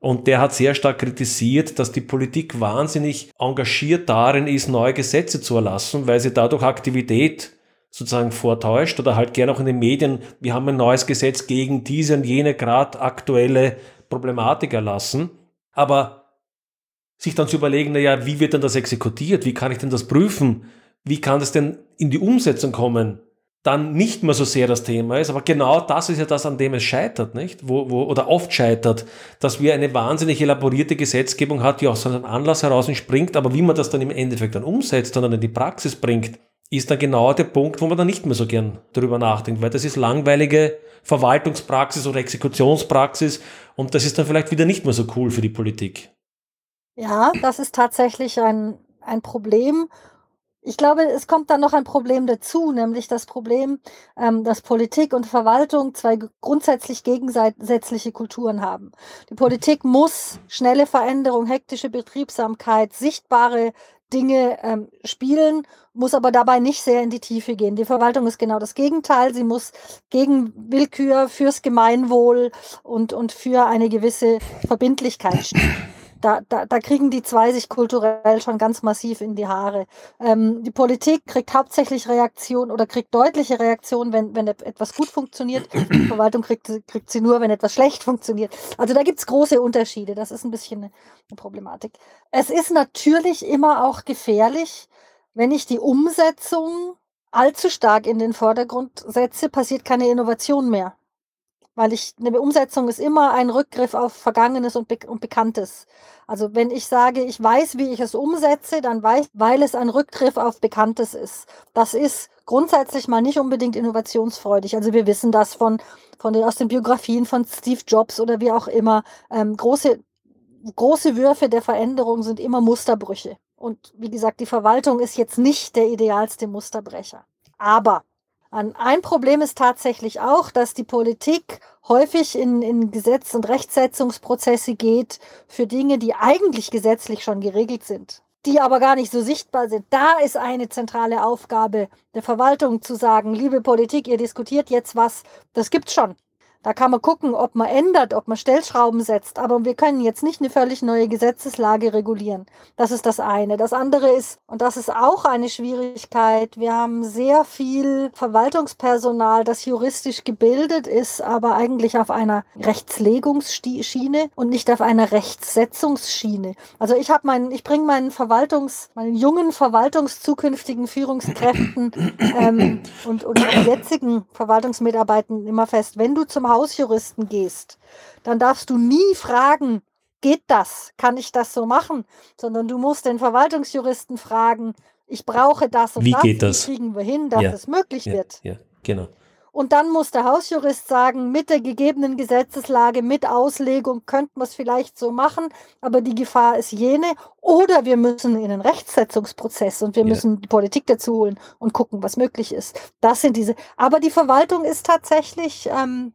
B: Und der hat sehr stark kritisiert, dass die Politik wahnsinnig engagiert darin ist, neue Gesetze zu erlassen, weil sie dadurch Aktivität sozusagen vortäuscht oder halt gerne auch in den Medien, wir haben ein neues Gesetz gegen diese und jene gerade aktuelle Problematik erlassen. Aber sich dann zu überlegen, naja, wie wird denn das exekutiert? Wie kann ich denn das prüfen? Wie kann das denn in die Umsetzung kommen? Dann nicht mehr so sehr das Thema ist, aber genau das ist ja das, an dem es scheitert, nicht? Wo, wo, oder oft scheitert, dass wir eine wahnsinnig elaborierte Gesetzgebung hat, die aus so einem Anlass heraus entspringt, aber wie man das dann im Endeffekt dann umsetzt und dann in die Praxis bringt, ist dann genau der Punkt, wo man dann nicht mehr so gern darüber nachdenkt, weil das ist langweilige Verwaltungspraxis oder Exekutionspraxis und das ist dann vielleicht wieder nicht mehr so cool für die Politik.
C: Ja, das ist tatsächlich ein, ein Problem. Ich glaube, es kommt dann noch ein Problem dazu, nämlich das Problem, ähm, dass Politik und Verwaltung zwei grundsätzlich gegensätzliche Kulturen haben. Die Politik muss schnelle Veränderung, hektische Betriebsamkeit, sichtbare Dinge ähm, spielen, muss aber dabei nicht sehr in die Tiefe gehen. Die Verwaltung ist genau das Gegenteil. Sie muss gegen Willkür, fürs Gemeinwohl und, und für eine gewisse Verbindlichkeit stehen da, da, da kriegen die zwei sich kulturell schon ganz massiv in die Haare. Ähm, die Politik kriegt hauptsächlich Reaktion oder kriegt deutliche Reaktion, wenn, wenn etwas gut funktioniert. Die [clears throat] Verwaltung kriegt, kriegt sie nur, wenn etwas schlecht funktioniert. Also da gibt es große Unterschiede. Das ist ein bisschen eine, eine Problematik. Es ist natürlich immer auch gefährlich, wenn ich die Umsetzung allzu stark in den Vordergrund setze, passiert keine Innovation mehr weil ich eine Umsetzung ist immer ein Rückgriff auf Vergangenes und, Be und Bekanntes. Also wenn ich sage, ich weiß, wie ich es umsetze, dann weiß, weil es ein Rückgriff auf Bekanntes ist. Das ist grundsätzlich mal nicht unbedingt innovationsfreudig. Also wir wissen das von, von den, aus den Biografien von Steve Jobs oder wie auch immer. Ähm, große, große Würfe der Veränderung sind immer Musterbrüche. Und wie gesagt, die Verwaltung ist jetzt nicht der idealste Musterbrecher. Aber ein Problem ist tatsächlich auch, dass die Politik häufig in, in Gesetz- und Rechtsetzungsprozesse geht für Dinge, die eigentlich gesetzlich schon geregelt sind, die aber gar nicht so sichtbar sind. Da ist eine zentrale Aufgabe der Verwaltung zu sagen, liebe Politik, ihr diskutiert jetzt was, das gibt's schon. Da kann man gucken, ob man ändert, ob man Stellschrauben setzt. Aber wir können jetzt nicht eine völlig neue Gesetzeslage regulieren. Das ist das eine. Das andere ist, und das ist auch eine Schwierigkeit, wir haben sehr viel Verwaltungspersonal, das juristisch gebildet ist, aber eigentlich auf einer Rechtslegungsschiene und nicht auf einer Rechtssetzungsschiene. Also ich habe meinen, ich bringe meinen Verwaltungs, meinen jungen Verwaltungszukünftigen Führungskräften ähm, und, und jetzigen Verwaltungsmitarbeitern immer fest, wenn du zum Hausjuristen gehst, dann darfst du nie fragen, geht das? Kann ich das so machen? Sondern du musst den Verwaltungsjuristen fragen, ich brauche das und
B: Wie
C: das.
B: Geht das?
C: Wie kriegen wir hin, dass
B: ja.
C: es möglich
B: ja.
C: wird?
B: Ja, genau.
C: Und dann muss der Hausjurist sagen, mit der gegebenen Gesetzeslage, mit Auslegung könnte man es vielleicht so machen, aber die Gefahr ist jene. Oder wir müssen in einen Rechtsetzungsprozess und wir ja. müssen die Politik dazu holen und gucken, was möglich ist. Das sind diese. Aber die Verwaltung ist tatsächlich ähm,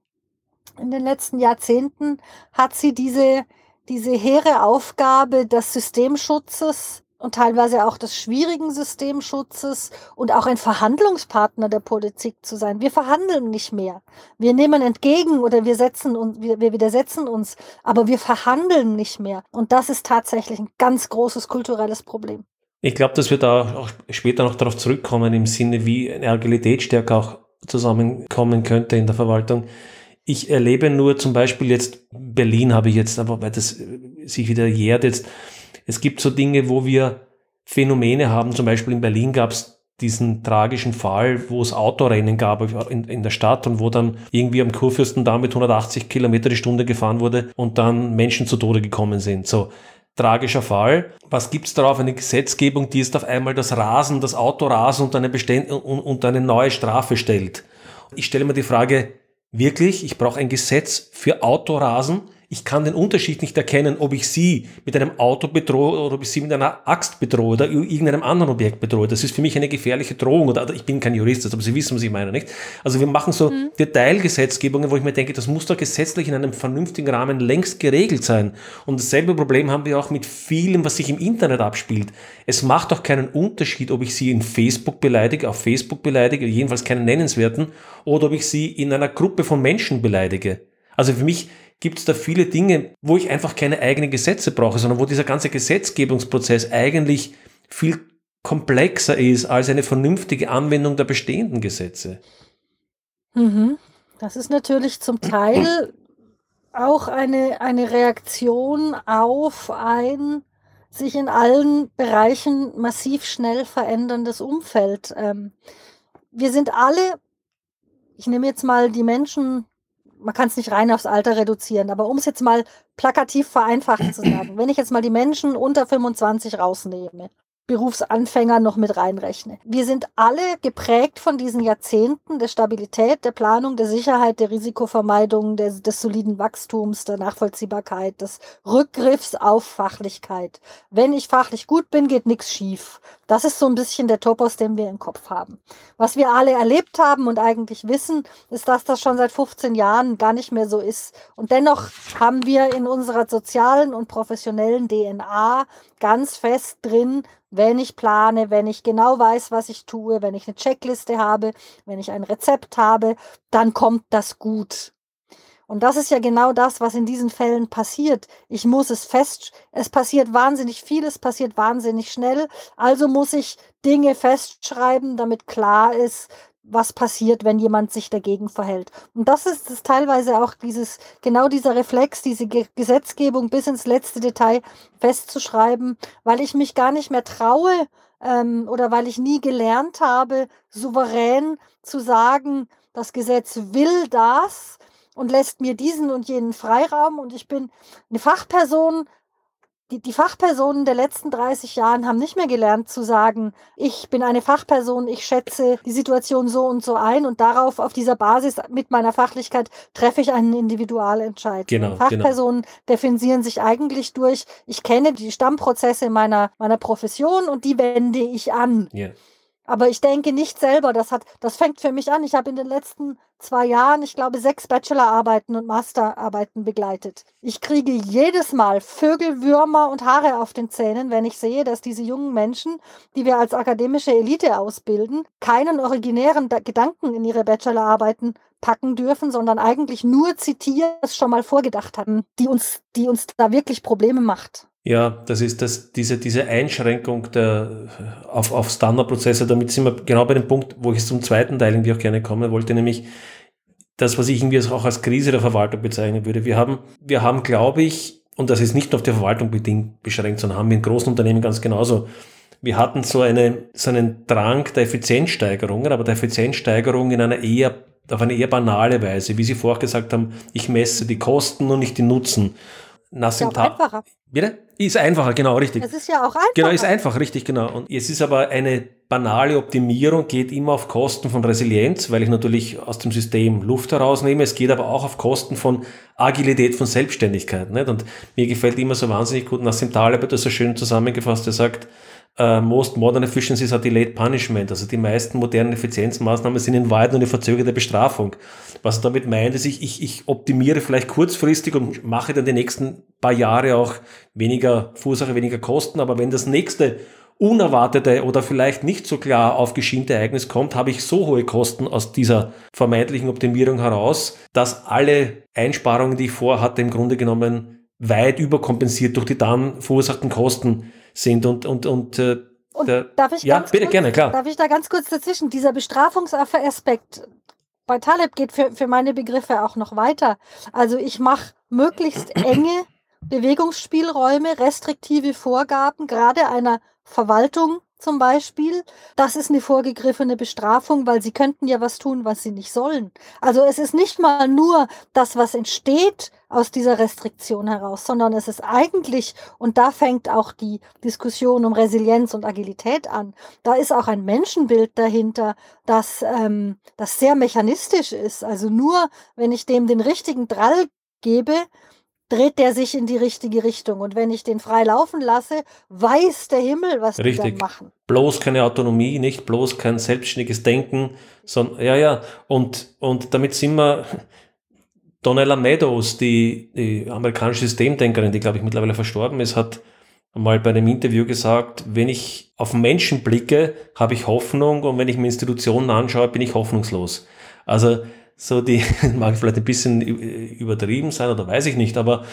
C: in den letzten Jahrzehnten hat sie diese, diese hehre Aufgabe des Systemschutzes und teilweise auch des schwierigen Systemschutzes und auch ein Verhandlungspartner der Politik zu sein. Wir verhandeln nicht mehr. Wir nehmen entgegen oder wir setzen uns, wir, wir widersetzen uns, aber wir verhandeln nicht mehr. Und das ist tatsächlich ein ganz großes kulturelles Problem.
B: Ich glaube, dass wir da auch später noch darauf zurückkommen, im Sinne, wie eine Agilität stärker auch zusammenkommen könnte in der Verwaltung. Ich erlebe nur zum Beispiel jetzt, Berlin habe ich jetzt, aber weil das sich wieder jährt jetzt, es gibt so Dinge, wo wir Phänomene haben, zum Beispiel in Berlin gab es diesen tragischen Fall, wo es Autorennen gab in, in, der Stadt und wo dann irgendwie am Kurfürstendamm mit 180 Kilometer die Stunde gefahren wurde und dann Menschen zu Tode gekommen sind. So, tragischer Fall. Was gibt es darauf? Eine Gesetzgebung, die jetzt auf einmal das Rasen, das Autorasen unter eine, Beständ unter eine neue Strafe stellt. Ich stelle mir die Frage, wirklich, ich brauche ein Gesetz für Autorasen? Ich kann den Unterschied nicht erkennen, ob ich sie mit einem Auto bedrohe oder ob ich sie mit einer Axt bedrohe oder irgendeinem anderen Objekt bedrohe. Das ist für mich eine gefährliche Drohung. Oder ich bin kein Jurist, aber Sie wissen, was ich meine, nicht? Also wir machen so mhm. Detailgesetzgebungen, wo ich mir denke, das muss doch gesetzlich in einem vernünftigen Rahmen längst geregelt sein. Und dasselbe Problem haben wir auch mit vielem, was sich im Internet abspielt. Es macht doch keinen Unterschied, ob ich sie in Facebook beleidige, auf Facebook beleidige, jedenfalls keinen nennenswerten, oder ob ich sie in einer Gruppe von Menschen beleidige. Also für mich gibt es da viele Dinge, wo ich einfach keine eigenen Gesetze brauche, sondern wo dieser ganze Gesetzgebungsprozess eigentlich viel komplexer ist als eine vernünftige Anwendung der bestehenden Gesetze.
C: Mhm. Das ist natürlich zum Teil auch eine, eine Reaktion auf ein sich in allen Bereichen massiv schnell veränderndes Umfeld. Ähm, wir sind alle, ich nehme jetzt mal die Menschen man kann es nicht rein aufs Alter reduzieren, aber um es jetzt mal plakativ vereinfacht zu sagen, wenn ich jetzt mal die Menschen unter 25 rausnehme, Berufsanfänger noch mit reinrechne. Wir sind alle geprägt von diesen Jahrzehnten der Stabilität, der Planung, der Sicherheit, der Risikovermeidung, der, des soliden Wachstums, der Nachvollziehbarkeit, des Rückgriffs auf Fachlichkeit. Wenn ich fachlich gut bin, geht nichts schief. Das ist so ein bisschen der Topos, den wir im Kopf haben. Was wir alle erlebt haben und eigentlich wissen, ist, dass das schon seit 15 Jahren gar nicht mehr so ist. Und dennoch haben wir in unserer sozialen und professionellen DNA ganz fest drin, wenn ich plane, wenn ich genau weiß, was ich tue, wenn ich eine Checkliste habe, wenn ich ein Rezept habe, dann kommt das gut. Und das ist ja genau das, was in diesen Fällen passiert. Ich muss es fest, es passiert wahnsinnig viel, es passiert wahnsinnig schnell. Also muss ich Dinge festschreiben, damit klar ist, was passiert, wenn jemand sich dagegen verhält. Und das ist das teilweise auch dieses, genau dieser Reflex, diese Ge Gesetzgebung bis ins letzte Detail festzuschreiben, weil ich mich gar nicht mehr traue ähm, oder weil ich nie gelernt habe, souverän zu sagen, das Gesetz will das und lässt mir diesen und jenen Freiraum und ich bin eine Fachperson, die, die Fachpersonen der letzten 30 Jahren haben nicht mehr gelernt zu sagen, ich bin eine Fachperson, ich schätze die Situation so und so ein und darauf, auf dieser Basis mit meiner Fachlichkeit treffe ich einen Individualentscheid.
B: Genau, genau.
C: Fachpersonen genau. definieren sich eigentlich durch, ich kenne die Stammprozesse meiner, meiner Profession und die wende ich an. Yeah. Aber ich denke nicht selber, das hat, das fängt für mich an. Ich habe in den letzten zwei Jahren, ich glaube, sechs Bachelorarbeiten und Masterarbeiten begleitet. Ich kriege jedes Mal Vögel, Würmer und Haare auf den Zähnen, wenn ich sehe, dass diese jungen Menschen, die wir als akademische Elite ausbilden, keinen originären Gedanken in ihre Bachelorarbeiten packen dürfen, sondern eigentlich nur zitieren, was schon mal vorgedacht hatten, die uns, die uns da wirklich Probleme macht.
B: Ja, das ist das, diese, diese Einschränkung der, auf, auf Standardprozesse. Damit sind wir genau bei dem Punkt, wo ich zum zweiten Teil irgendwie auch gerne kommen wollte, nämlich das, was ich irgendwie auch als Krise der Verwaltung bezeichnen würde. Wir haben, wir haben, glaube ich, und das ist nicht nur auf die Verwaltung bedingt beschränkt, sondern haben wir in großen Unternehmen ganz genauso. Wir hatten so, eine, so einen Drang der Effizienzsteigerungen, aber der Effizienzsteigerung in einer eher, auf eine eher banale Weise, wie Sie vorher gesagt haben, ich messe die Kosten und nicht die Nutzen.
C: Nassim ist einfacher.
B: Bitte? Ist einfacher, genau, richtig.
C: Es ist ja auch einfacher.
B: Genau, ist einfach, richtig, genau. Und es ist aber eine banale Optimierung, geht immer auf Kosten von Resilienz, weil ich natürlich aus dem System Luft herausnehme. Es geht aber auch auf Kosten von Agilität, von Selbstständigkeit. Nicht? Und mir gefällt immer so wahnsinnig gut, Nassim Taleb hat das so schön zusammengefasst, er sagt, Uh, most modern efficiencies are delayed punishment. Also die meisten modernen Effizienzmaßnahmen sind in Wahrheit nur eine verzögerte Bestrafung. Was er damit meint, ist, ich, ich, ich optimiere vielleicht kurzfristig und mache dann die nächsten paar Jahre auch weniger Verursache, weniger Kosten. Aber wenn das nächste unerwartete oder vielleicht nicht so klar aufgeschiente Ereignis kommt, habe ich so hohe Kosten aus dieser vermeintlichen Optimierung heraus, dass alle Einsparungen, die ich vorhatte, im Grunde genommen weit überkompensiert durch die dann verursachten Kosten sind und, und, und
C: äh, Und
B: der,
C: darf ich
B: ja,
C: ganz
B: bitte
C: kurz,
B: gerne, klar.
C: Darf ich da ganz kurz dazwischen? Dieser Bestrafungsaspekt bei Taleb geht für, für meine Begriffe auch noch weiter. Also ich mache möglichst [clears throat] enge Bewegungsspielräume, restriktive Vorgaben, gerade einer Verwaltung zum Beispiel. Das ist eine vorgegriffene Bestrafung, weil sie könnten ja was tun, was sie nicht sollen. Also es ist nicht mal nur das, was entsteht aus dieser Restriktion heraus, sondern es ist eigentlich, und da fängt auch die Diskussion um Resilienz und Agilität an, da ist auch ein Menschenbild dahinter, das, ähm, das sehr mechanistisch ist. Also nur, wenn ich dem den richtigen Drall gebe, dreht der sich in die richtige Richtung. Und wenn ich den frei laufen lasse, weiß der Himmel, was
B: Richtig.
C: die dann machen.
B: Bloß keine Autonomie, nicht bloß kein selbstständiges Denken, sondern, ja, ja, und, und damit sind wir, [laughs] Donella Meadows, die, die amerikanische Systemdenkerin, die, glaube ich, mittlerweile verstorben ist, hat mal bei einem Interview gesagt, wenn ich auf Menschen blicke, habe ich Hoffnung und wenn ich mir Institutionen anschaue, bin ich hoffnungslos. Also so die, [laughs] mag vielleicht ein bisschen übertrieben sein oder weiß ich nicht, aber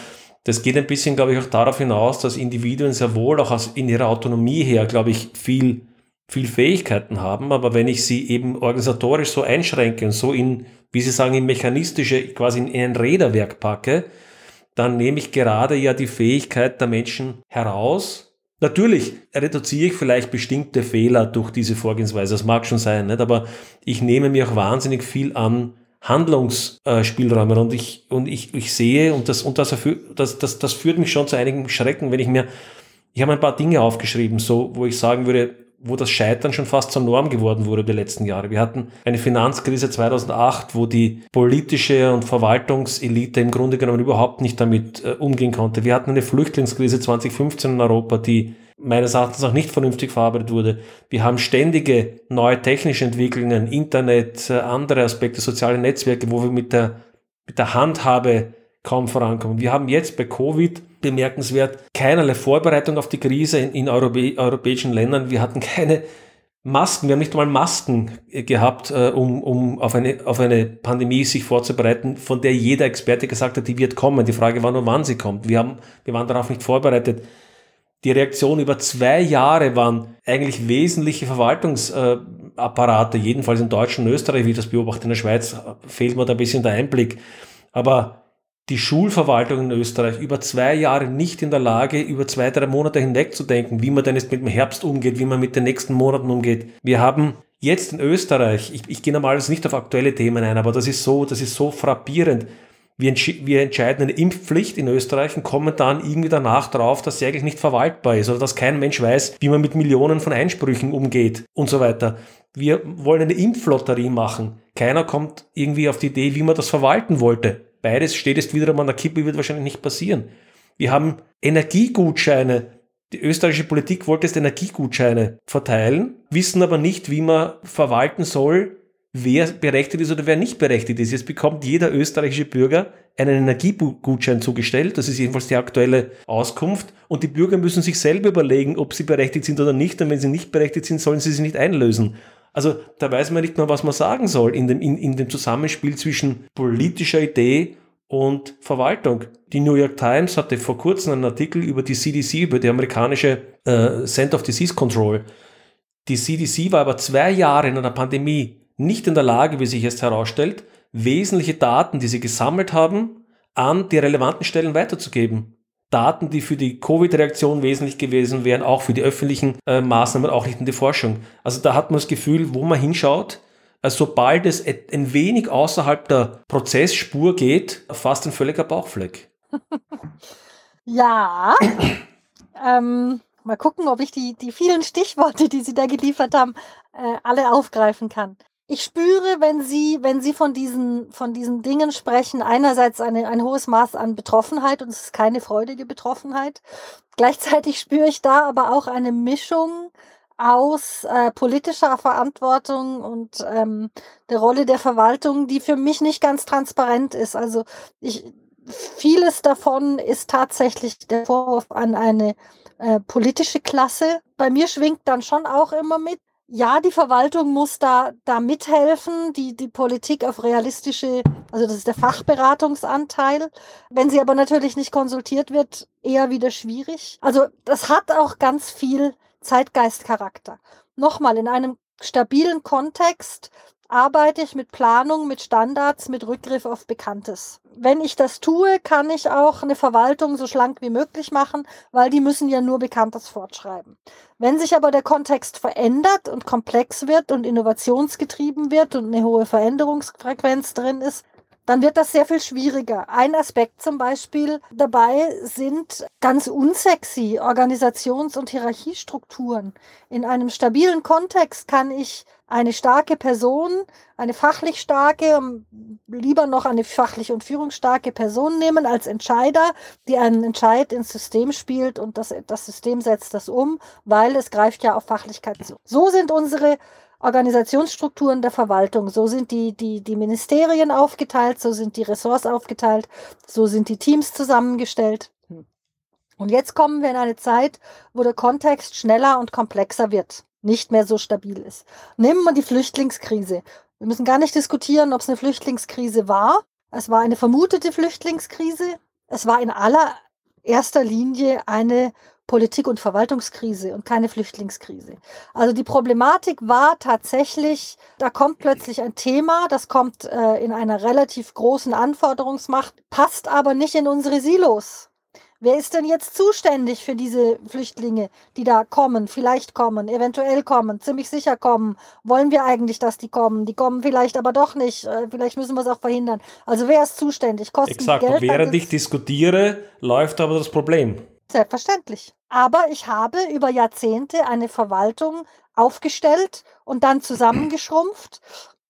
B: das geht ein bisschen, glaube ich, auch darauf hinaus, dass Individuen sehr wohl auch aus, in ihrer Autonomie her, glaube ich, viel, viel Fähigkeiten haben, aber wenn ich sie eben organisatorisch so einschränke und so in, wie Sie sagen, in mechanistische, quasi in ein Räderwerk packe, dann nehme ich gerade ja die Fähigkeit der Menschen heraus. Natürlich reduziere ich vielleicht bestimmte Fehler durch diese Vorgehensweise, das mag schon sein, nicht? aber ich nehme mir auch wahnsinnig viel an Handlungsspielräume und ich, und ich, ich sehe, und, das, und das, das, das, das führt mich schon zu einigen Schrecken, wenn ich mir, ich habe ein paar Dinge aufgeschrieben, so, wo ich sagen würde, wo das Scheitern schon fast zur Norm geworden wurde die letzten Jahre. Wir hatten eine Finanzkrise 2008, wo die politische und Verwaltungselite im Grunde genommen überhaupt nicht damit äh, umgehen konnte. Wir hatten eine Flüchtlingskrise 2015 in Europa, die meines Erachtens auch nicht vernünftig verarbeitet wurde. Wir haben ständige neue technische Entwicklungen, Internet, äh, andere Aspekte, soziale Netzwerke, wo wir mit der, mit der Handhabe kaum vorankommen. Wir haben jetzt bei Covid bemerkenswert keinerlei Vorbereitung auf die Krise in, in Europä europäischen Ländern. Wir hatten keine Masken, wir haben nicht einmal Masken äh, gehabt, äh, um, um auf, eine, auf eine Pandemie sich vorzubereiten, von der jeder Experte gesagt hat, die wird kommen. Die Frage war nur, wann sie kommt. Wir, haben, wir waren darauf nicht vorbereitet. Die Reaktion über zwei Jahre waren eigentlich wesentliche Verwaltungsapparate, jedenfalls in Deutschland und Österreich, wie ich das beobachte. In der Schweiz fehlt mir da ein bisschen der Einblick. Aber die Schulverwaltung in Österreich über zwei Jahre nicht in der Lage, über zwei, drei Monate hinweg zu denken, wie man denn jetzt mit dem Herbst umgeht, wie man mit den nächsten Monaten umgeht. Wir haben jetzt in Österreich, ich, ich gehe normalerweise nicht auf aktuelle Themen ein, aber das ist so, das ist so frappierend. Wir, wir entscheiden eine Impfpflicht in Österreich und kommen dann irgendwie danach drauf, dass sie eigentlich nicht verwaltbar ist oder dass kein Mensch weiß, wie man mit Millionen von Einsprüchen umgeht und so weiter. Wir wollen eine Impflotterie machen. Keiner kommt irgendwie auf die Idee, wie man das verwalten wollte. Beides steht jetzt wieder an der Kippe, wird wahrscheinlich nicht passieren. Wir haben Energiegutscheine. Die österreichische Politik wollte jetzt Energiegutscheine verteilen, wissen aber nicht, wie man verwalten soll, wer berechtigt ist oder wer nicht berechtigt ist. Jetzt bekommt jeder österreichische Bürger einen Energiegutschein zugestellt. Das ist jedenfalls die aktuelle Auskunft. Und die Bürger müssen sich selber überlegen, ob sie berechtigt sind oder nicht. Und wenn sie nicht berechtigt sind, sollen sie sie nicht einlösen. Also da weiß man nicht mehr, was man sagen soll in dem, in, in dem Zusammenspiel zwischen politischer Idee und Verwaltung. Die New York Times hatte vor kurzem einen Artikel über die CDC, über die amerikanische äh, Center of Disease Control. Die CDC war aber zwei Jahre in einer Pandemie nicht in der Lage, wie sich jetzt herausstellt, wesentliche Daten, die sie gesammelt haben, an die relevanten Stellen weiterzugeben. Daten, die für die Covid-Reaktion wesentlich gewesen wären, auch für die öffentlichen äh, Maßnahmen, auch nicht in die Forschung. Also da hat man das Gefühl, wo man hinschaut, also sobald es ein wenig außerhalb der Prozessspur geht, fast ein völliger Bauchfleck. [laughs]
C: ja. ähm, mal gucken, ob ich die, die vielen Stichworte, die Sie da geliefert haben, äh, alle aufgreifen kann ich spüre, wenn Sie, wenn Sie von diesen, von diesen Dingen sprechen, einerseits eine, ein hohes Maß an Betroffenheit und es ist keine freudige Betroffenheit. Gleichzeitig spüre ich da aber auch eine Mischung aus äh, politischer Verantwortung und ähm, der Rolle der Verwaltung, die für mich nicht ganz transparent ist. Also ich, vieles davon ist tatsächlich der Vorwurf an eine äh, politische Klasse. Bei mir schwingt dann schon auch immer mit, ja, die Verwaltung muss da, da mithelfen, die, die Politik auf realistische, also das ist der Fachberatungsanteil. Wenn sie aber natürlich nicht konsultiert wird, eher wieder schwierig. Also das hat auch ganz viel Zeitgeistcharakter. Nochmal, in einem stabilen Kontext arbeite ich mit Planung, mit Standards, mit Rückgriff auf Bekanntes. Wenn ich das tue, kann ich auch eine Verwaltung so schlank wie möglich machen, weil die müssen ja nur Bekanntes fortschreiben. Wenn sich aber der Kontext verändert und komplex wird und innovationsgetrieben wird und eine hohe Veränderungsfrequenz drin ist, dann wird das sehr viel schwieriger. Ein Aspekt zum Beispiel dabei sind ganz unsexy Organisations- und Hierarchiestrukturen. In einem stabilen Kontext kann ich eine starke Person, eine fachlich starke, lieber noch eine fachlich und führungsstarke Person nehmen als Entscheider, die einen Entscheid ins System spielt und das, das System setzt das um, weil es greift ja auf Fachlichkeit zu. So sind unsere Organisationsstrukturen der Verwaltung. So sind die, die, die Ministerien aufgeteilt, so sind die Ressorts aufgeteilt, so sind die Teams zusammengestellt. Und jetzt kommen wir in eine Zeit, wo der Kontext schneller und komplexer wird, nicht mehr so stabil ist. Nehmen wir die Flüchtlingskrise. Wir müssen gar nicht diskutieren, ob es eine Flüchtlingskrise war. Es war eine vermutete Flüchtlingskrise. Es war in allererster Linie eine Politik- und Verwaltungskrise und keine Flüchtlingskrise. Also die Problematik war tatsächlich, da kommt plötzlich ein Thema, das kommt äh, in einer relativ großen Anforderungsmacht, passt aber nicht in unsere Silos. Wer ist denn jetzt zuständig für diese Flüchtlinge, die da kommen, vielleicht kommen, eventuell kommen, ziemlich sicher kommen? Wollen wir eigentlich, dass die kommen? Die kommen vielleicht aber doch nicht. Äh, vielleicht müssen wir es auch verhindern. Also wer ist zuständig?
B: Kosten Exakt. Geld, und während ich diskutiere, läuft aber das Problem.
C: Selbstverständlich. Aber ich habe über Jahrzehnte eine Verwaltung aufgestellt und dann zusammengeschrumpft,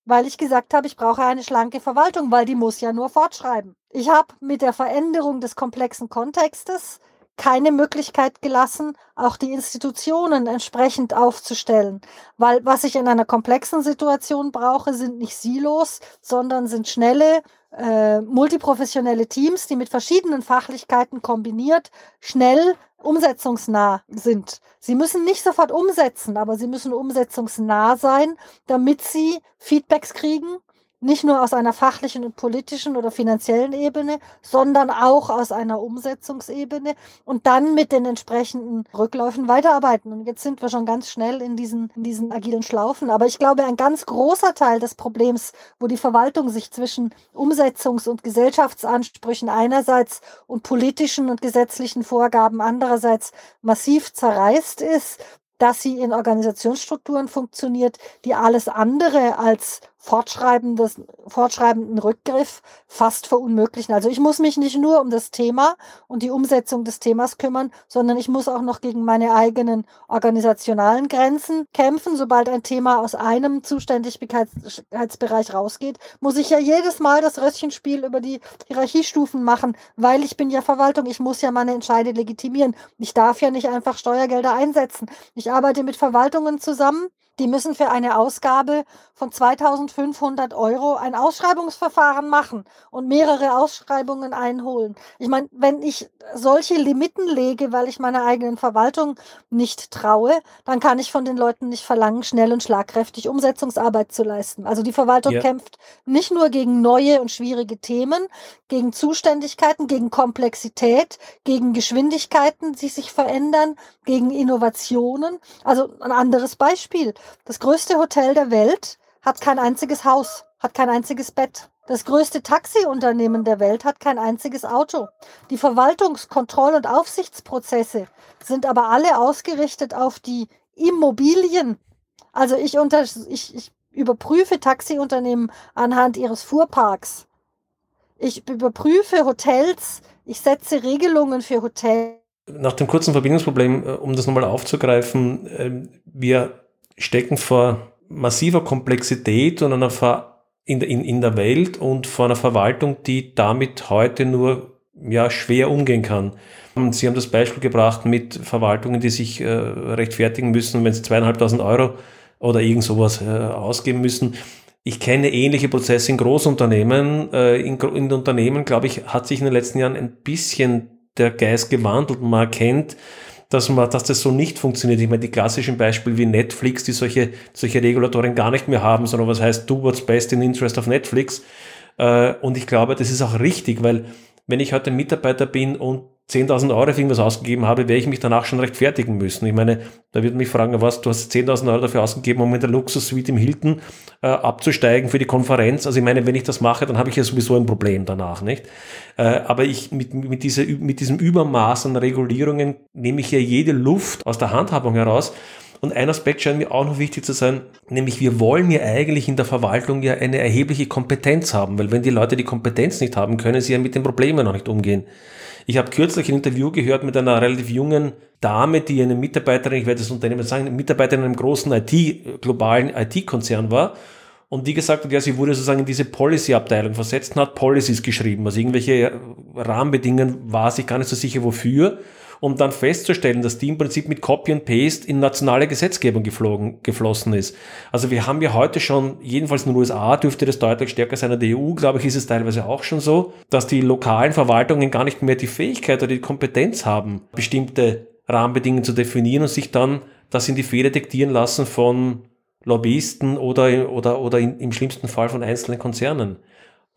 C: weil ich gesagt habe, ich brauche eine schlanke Verwaltung, weil die muss ja nur fortschreiben. Ich habe mit der Veränderung des komplexen Kontextes keine Möglichkeit gelassen, auch die Institutionen entsprechend aufzustellen. Weil was ich in einer komplexen Situation brauche, sind nicht Silos, sondern sind schnelle, äh, multiprofessionelle Teams, die mit verschiedenen Fachlichkeiten kombiniert schnell umsetzungsnah sind. Sie müssen nicht sofort umsetzen, aber sie müssen umsetzungsnah sein, damit sie Feedbacks kriegen nicht nur aus einer fachlichen und politischen oder finanziellen Ebene, sondern auch aus einer Umsetzungsebene und dann mit den entsprechenden Rückläufen weiterarbeiten. Und jetzt sind wir schon ganz schnell in diesen, in diesen agilen Schlaufen. Aber ich glaube, ein ganz großer Teil des Problems, wo die Verwaltung sich zwischen Umsetzungs- und Gesellschaftsansprüchen einerseits und politischen und gesetzlichen Vorgaben andererseits massiv zerreißt ist, dass sie in Organisationsstrukturen funktioniert, die alles andere als fortschreibenden Rückgriff fast verunmöglichen. Also ich muss mich nicht nur um das Thema und die Umsetzung des Themas kümmern, sondern ich muss auch noch gegen meine eigenen organisationalen Grenzen kämpfen. Sobald ein Thema aus einem Zuständigkeitsbereich rausgeht, muss ich ja jedes Mal das Röstchenspiel über die Hierarchiestufen machen, weil ich bin ja Verwaltung, ich muss ja meine Entscheide legitimieren. Ich darf ja nicht einfach Steuergelder einsetzen. Ich arbeite mit Verwaltungen zusammen, die müssen für eine Ausgabe von 2500 Euro ein Ausschreibungsverfahren machen und mehrere Ausschreibungen einholen. Ich meine, wenn ich solche Limiten lege, weil ich meiner eigenen Verwaltung nicht traue, dann kann ich von den Leuten nicht verlangen, schnell und schlagkräftig Umsetzungsarbeit zu leisten. Also die Verwaltung ja. kämpft nicht nur gegen neue und schwierige Themen, gegen Zuständigkeiten, gegen Komplexität, gegen Geschwindigkeiten, die sich verändern, gegen Innovationen. Also ein anderes Beispiel. Das größte Hotel der Welt hat kein einziges Haus, hat kein einziges Bett. Das größte Taxiunternehmen der Welt hat kein einziges Auto. Die Verwaltungs-, Kontroll- und Aufsichtsprozesse sind aber alle ausgerichtet auf die Immobilien. Also ich, unter, ich, ich überprüfe Taxiunternehmen anhand ihres Fuhrparks. Ich überprüfe Hotels. Ich setze Regelungen für Hotels.
B: Nach dem kurzen Verbindungsproblem, äh, um das nochmal aufzugreifen, ähm, wir stecken vor massiver Komplexität und einer Ver in, in, in der Welt und vor einer Verwaltung, die damit heute nur ja, schwer umgehen kann. Sie haben das Beispiel gebracht mit Verwaltungen, die sich äh, rechtfertigen müssen, wenn sie zweieinhalbtausend Euro oder irgend sowas äh, ausgeben müssen. Ich kenne ähnliche Prozesse in Großunternehmen. Äh, in, in Unternehmen, glaube ich, hat sich in den letzten Jahren ein bisschen der Geist gewandelt. Man erkennt, dass, man, dass das so nicht funktioniert. Ich meine, die klassischen Beispiele wie Netflix, die solche, solche Regulatorien gar nicht mehr haben, sondern was heißt, do what's best in interest of Netflix. Äh, und ich glaube, das ist auch richtig, weil wenn ich heute Mitarbeiter bin und 10.000 Euro für irgendwas ausgegeben habe, werde ich mich danach schon rechtfertigen müssen. Ich meine, da wird mich fragen, was, du hast 10.000 Euro dafür ausgegeben, um in der Luxus-Suite im Hilton äh, abzusteigen für die Konferenz. Also ich meine, wenn ich das mache, dann habe ich ja sowieso ein Problem danach, nicht? Äh, aber ich, mit, mit, dieser, mit diesem Übermaß an Regulierungen nehme ich ja jede Luft aus der Handhabung heraus. Und ein Aspekt scheint mir auch noch wichtig zu sein, nämlich wir wollen ja eigentlich in der Verwaltung ja eine erhebliche Kompetenz haben, weil wenn die Leute die Kompetenz nicht haben, können sie ja mit den Problemen noch nicht umgehen. Ich habe kürzlich ein Interview gehört mit einer relativ jungen Dame, die eine Mitarbeiterin, ich werde das Unternehmen sagen, Mitarbeiterin in einem großen IT, globalen IT-Konzern war und die gesagt hat, ja, sie wurde sozusagen in diese Policy-Abteilung versetzt und hat Policies geschrieben. Also irgendwelche Rahmenbedingungen war sich gar nicht so sicher wofür um dann festzustellen, dass die im Prinzip mit Copy and Paste in nationale Gesetzgebung geflogen, geflossen ist. Also wir haben ja heute schon, jedenfalls in den USA dürfte das deutlich stärker sein, in der EU, glaube ich, ist es teilweise auch schon so, dass die lokalen Verwaltungen gar nicht mehr die Fähigkeit oder die Kompetenz haben, bestimmte Rahmenbedingungen zu definieren und sich dann das in die Feder diktieren lassen von Lobbyisten oder, oder, oder im schlimmsten Fall von einzelnen Konzernen.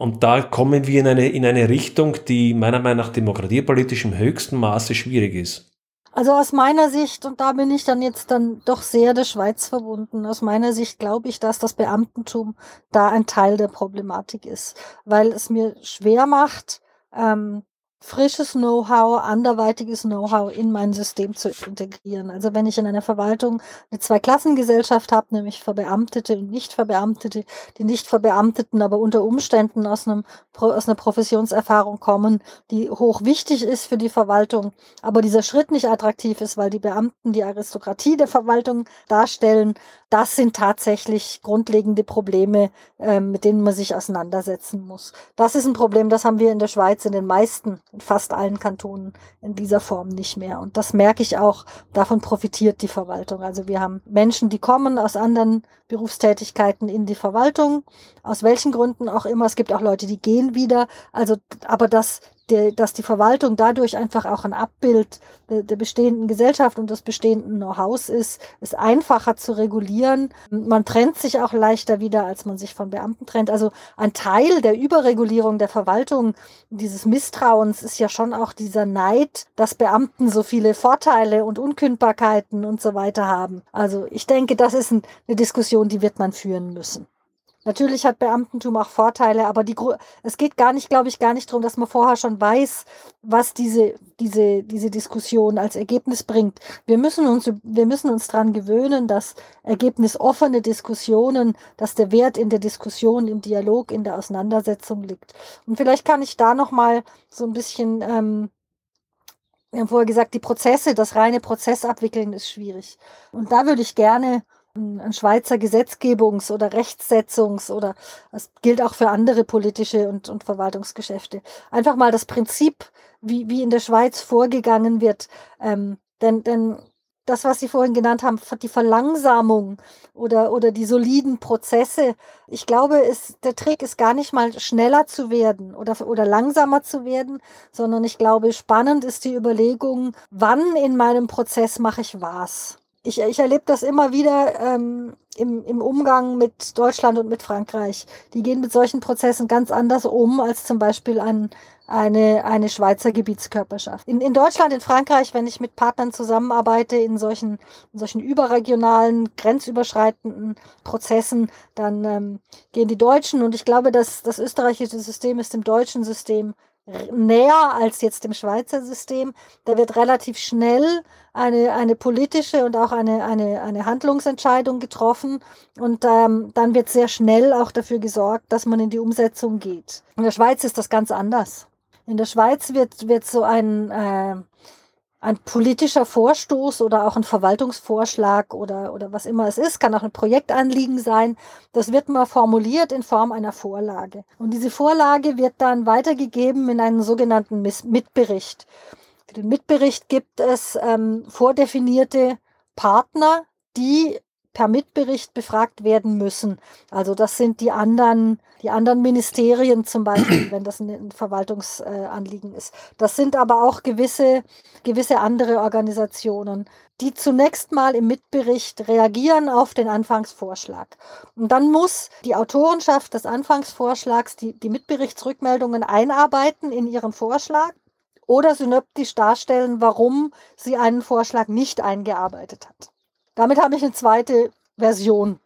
B: Und da kommen wir in eine, in eine Richtung, die meiner Meinung nach demokratiepolitisch im höchsten Maße schwierig ist.
C: Also aus meiner Sicht, und da bin ich dann jetzt dann doch sehr der Schweiz verbunden, aus meiner Sicht glaube ich, dass das Beamtentum da ein Teil der Problematik ist, weil es mir schwer macht, ähm, frisches Know-how, anderweitiges Know-how in mein System zu integrieren. Also wenn ich in einer Verwaltung eine Zweiklassengesellschaft habe, nämlich Verbeamtete und Nicht-Verbeamtete, die Nicht-Verbeamteten aber unter Umständen aus, einem, aus einer Professionserfahrung kommen, die hoch wichtig ist für die Verwaltung, aber dieser Schritt nicht attraktiv ist, weil die Beamten die Aristokratie der Verwaltung darstellen, das sind tatsächlich grundlegende Probleme, äh, mit denen man sich auseinandersetzen muss. Das ist ein Problem, das haben wir in der Schweiz in den meisten, in fast allen Kantonen in dieser Form nicht mehr. Und das merke ich auch, davon profitiert die Verwaltung. Also wir haben Menschen, die kommen aus anderen Berufstätigkeiten in die Verwaltung, aus welchen Gründen auch immer. Es gibt auch Leute, die gehen wieder. Also, aber das der, dass die Verwaltung dadurch einfach auch ein Abbild der, der bestehenden Gesellschaft und des bestehenden Know-hows ist, ist einfacher zu regulieren. Man trennt sich auch leichter wieder, als man sich von Beamten trennt. Also ein Teil der Überregulierung der Verwaltung, dieses Misstrauens, ist ja schon auch dieser Neid, dass Beamten so viele Vorteile und Unkündbarkeiten und so weiter haben. Also ich denke, das ist eine Diskussion, die wird man führen müssen. Natürlich hat Beamtentum auch Vorteile, aber die, es geht gar nicht, glaube ich, gar nicht darum, dass man vorher schon weiß, was diese, diese, diese Diskussion als Ergebnis bringt. Wir müssen uns, wir müssen uns dran gewöhnen, dass ergebnisoffene Diskussionen, dass der Wert in der Diskussion, im Dialog, in der Auseinandersetzung liegt. Und vielleicht kann ich da nochmal so ein bisschen, ähm, wir haben vorher gesagt, die Prozesse, das reine Prozessabwickeln ist schwierig. Und da würde ich gerne ein Schweizer Gesetzgebungs- oder Rechtsetzungs- oder das gilt auch für andere politische und, und Verwaltungsgeschäfte. Einfach mal das Prinzip, wie, wie in der Schweiz vorgegangen wird. Ähm, denn, denn das, was Sie vorhin genannt haben, die Verlangsamung oder, oder die soliden Prozesse. Ich glaube, ist, der Trick ist gar nicht mal schneller zu werden oder, oder langsamer zu werden, sondern ich glaube, spannend ist die Überlegung, wann in meinem Prozess mache ich was ich, ich erlebe das immer wieder ähm, im, im Umgang mit Deutschland und mit Frankreich. Die gehen mit solchen Prozessen ganz anders um als zum Beispiel ein, eine, eine Schweizer Gebietskörperschaft. In, in Deutschland, in Frankreich, wenn ich mit Partnern zusammenarbeite in solchen, in solchen überregionalen, grenzüberschreitenden Prozessen, dann ähm, gehen die Deutschen und ich glaube, dass das österreichische System ist dem deutschen System näher als jetzt dem Schweizer System. Da wird relativ schnell eine, eine politische und auch eine, eine, eine Handlungsentscheidung getroffen und ähm, dann wird sehr schnell auch dafür gesorgt, dass man in die Umsetzung geht. In der Schweiz ist das ganz anders. In der Schweiz wird, wird so ein, äh, ein politischer Vorstoß oder auch ein Verwaltungsvorschlag oder, oder was immer es ist, kann auch ein Projektanliegen sein. Das wird mal formuliert in Form einer Vorlage. Und diese Vorlage wird dann weitergegeben in einen sogenannten Mitbericht. Für den Mitbericht gibt es ähm, vordefinierte Partner, die per Mitbericht befragt werden müssen. Also das sind die anderen, die anderen Ministerien zum Beispiel, [clears throat] wenn das ein Verwaltungsanliegen ist. Das sind aber auch gewisse, gewisse andere Organisationen, die zunächst mal im Mitbericht reagieren auf den Anfangsvorschlag. Und dann muss die Autorenschaft des Anfangsvorschlags die, die Mitberichtsrückmeldungen einarbeiten in ihren Vorschlag oder synoptisch darstellen, warum sie einen Vorschlag nicht eingearbeitet hat. Damit habe ich eine zweite Version.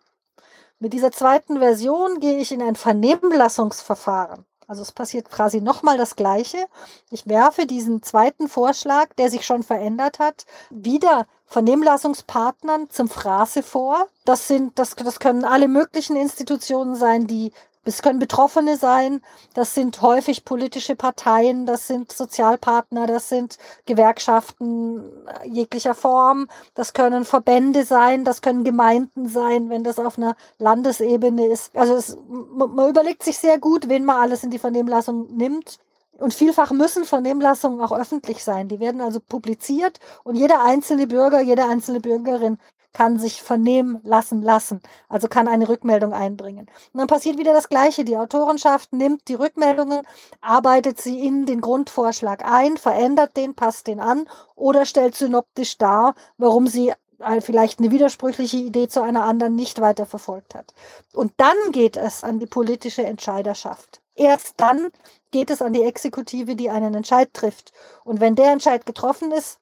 C: Mit dieser zweiten Version gehe ich in ein Vernehmlassungsverfahren. Also es passiert quasi nochmal das Gleiche. Ich werfe diesen zweiten Vorschlag, der sich schon verändert hat, wieder Vernehmlassungspartnern zum Fraße vor. Das sind, das, das können alle möglichen Institutionen sein, die es können Betroffene sein, das sind häufig politische Parteien, das sind Sozialpartner, das sind Gewerkschaften jeglicher Form, das können Verbände sein, das können Gemeinden sein, wenn das auf einer Landesebene ist. Also es, man überlegt sich sehr gut, wen man alles in die Vernehmlassung nimmt. Und vielfach müssen Vernehmlassungen auch öffentlich sein. Die werden also publiziert und jeder einzelne Bürger, jede einzelne Bürgerin kann sich vernehmen lassen lassen, also kann eine Rückmeldung einbringen. Und dann passiert wieder das Gleiche. Die Autorenschaft nimmt die Rückmeldungen, arbeitet sie in den Grundvorschlag ein, verändert den, passt den an oder stellt synoptisch dar, warum sie vielleicht eine widersprüchliche Idee zu einer anderen nicht weiter verfolgt hat. Und dann geht es an die politische Entscheiderschaft. Erst dann geht es an die Exekutive, die einen Entscheid trifft. Und wenn der Entscheid getroffen ist,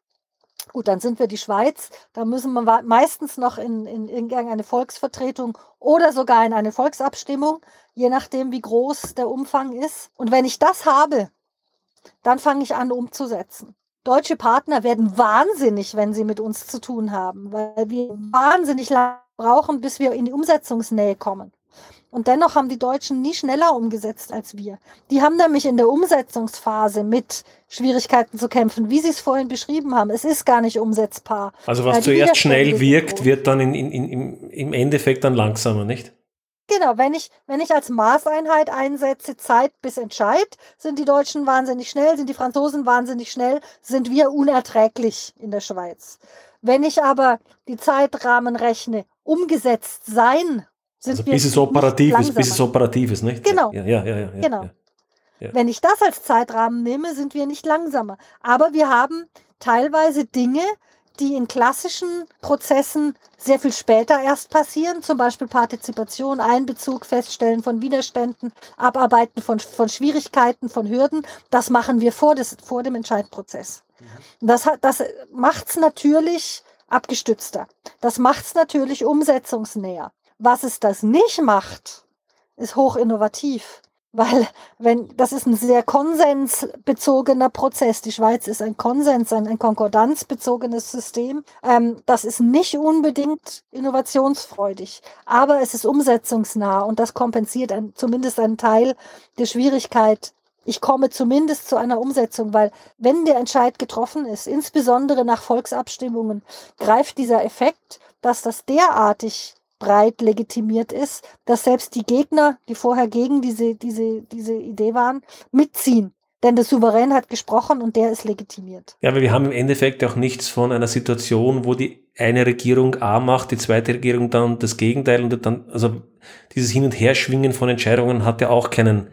C: Gut, dann sind wir die Schweiz. Da müssen wir meistens noch in, in irgendeine Volksvertretung oder sogar in eine Volksabstimmung, je nachdem, wie groß der Umfang ist. Und wenn ich das habe, dann fange ich an umzusetzen. Deutsche Partner werden wahnsinnig, wenn sie mit uns zu tun haben, weil wir wahnsinnig lange brauchen, bis wir in die Umsetzungsnähe kommen. Und dennoch haben die Deutschen nie schneller umgesetzt als wir. Die haben nämlich in der Umsetzungsphase mit Schwierigkeiten zu kämpfen, wie Sie es vorhin beschrieben haben. Es ist gar nicht umsetzbar.
B: Also was zuerst schnell wirkt, wird dann in, in, in, im Endeffekt dann langsamer, nicht?
C: Genau, wenn ich, wenn ich als Maßeinheit einsetze, Zeit bis Entscheid, sind die Deutschen wahnsinnig schnell, sind die Franzosen wahnsinnig schnell, sind wir unerträglich in der Schweiz. Wenn ich aber die Zeitrahmen rechne, umgesetzt sein
B: sind also bis es operativ ist, bis es operativ ist, nicht?
C: Genau.
B: Ja, ja, ja, ja,
C: genau. Ja. Wenn ich das als Zeitrahmen nehme, sind wir nicht langsamer. Aber wir haben teilweise Dinge, die in klassischen Prozessen sehr viel später erst passieren, zum Beispiel Partizipation, Einbezug, Feststellen von Widerständen, Abarbeiten von, von Schwierigkeiten, von Hürden. Das machen wir vor, des, vor dem Entscheidprozess. Mhm. Das, das macht es natürlich abgestützter. Das macht es natürlich umsetzungsnäher. Was es das nicht macht, ist hoch innovativ. Weil, wenn, das ist ein sehr konsensbezogener Prozess. Die Schweiz ist ein Konsens, ein, ein konkordanzbezogenes System. Ähm, das ist nicht unbedingt innovationsfreudig, aber es ist umsetzungsnah und das kompensiert ein, zumindest einen Teil der Schwierigkeit. Ich komme zumindest zu einer Umsetzung, weil wenn der Entscheid getroffen ist, insbesondere nach Volksabstimmungen, greift dieser Effekt, dass das derartig breit legitimiert ist, dass selbst die Gegner, die vorher gegen diese, diese, diese Idee waren, mitziehen. Denn der Souverän hat gesprochen und der ist legitimiert.
B: Ja, aber wir haben im Endeffekt auch nichts von einer Situation, wo die eine Regierung A macht, die zweite Regierung dann das Gegenteil und dann, also dieses Hin- und Herschwingen von Entscheidungen hat ja auch keinen,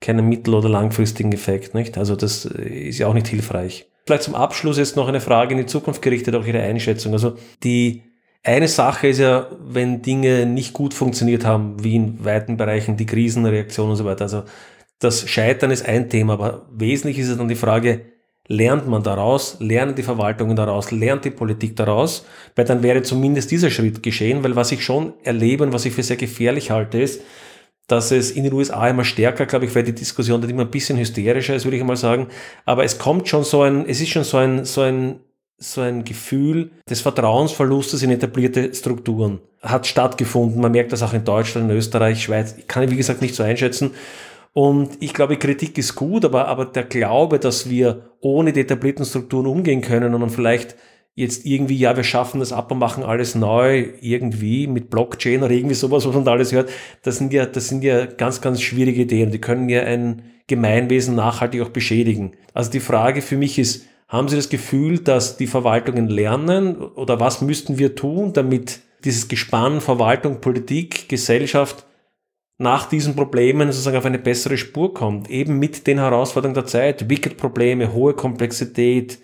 B: keinen mittel- oder langfristigen Effekt, nicht? Also das ist ja auch nicht hilfreich. Vielleicht zum Abschluss jetzt noch eine Frage in die Zukunft gerichtet, auch Ihre Einschätzung. Also die eine Sache ist ja, wenn Dinge nicht gut funktioniert haben, wie in weiten Bereichen die Krisenreaktion und so weiter. Also das Scheitern ist ein Thema, aber wesentlich ist es dann die Frage, lernt man daraus, lernen die Verwaltungen daraus, lernt die Politik daraus, weil dann wäre zumindest dieser Schritt geschehen, weil was ich schon erlebe und was ich für sehr gefährlich halte, ist, dass es in den USA immer stärker, glaube ich, weil die Diskussion dann immer ein bisschen hysterischer ist, würde ich mal sagen. Aber es kommt schon so ein, es ist schon so ein, so ein so ein Gefühl des Vertrauensverlustes in etablierte Strukturen hat stattgefunden. Man merkt das auch in Deutschland, in Österreich, Schweiz. Ich kann ich, wie gesagt, nicht so einschätzen. Und ich glaube, Kritik ist gut, aber, aber der Glaube, dass wir ohne die etablierten Strukturen umgehen können und dann vielleicht jetzt irgendwie, ja, wir schaffen das ab und machen alles neu, irgendwie mit Blockchain oder irgendwie sowas, was man da alles hört, das sind ja, das sind ja ganz, ganz schwierige Ideen. Die können ja ein Gemeinwesen nachhaltig auch beschädigen. Also die Frage für mich ist, haben Sie das Gefühl, dass die Verwaltungen lernen oder was müssten wir tun, damit dieses Gespann Verwaltung, Politik, Gesellschaft nach diesen Problemen sozusagen auf eine bessere Spur kommt, eben mit den Herausforderungen der Zeit, Wicked-Probleme, hohe Komplexität,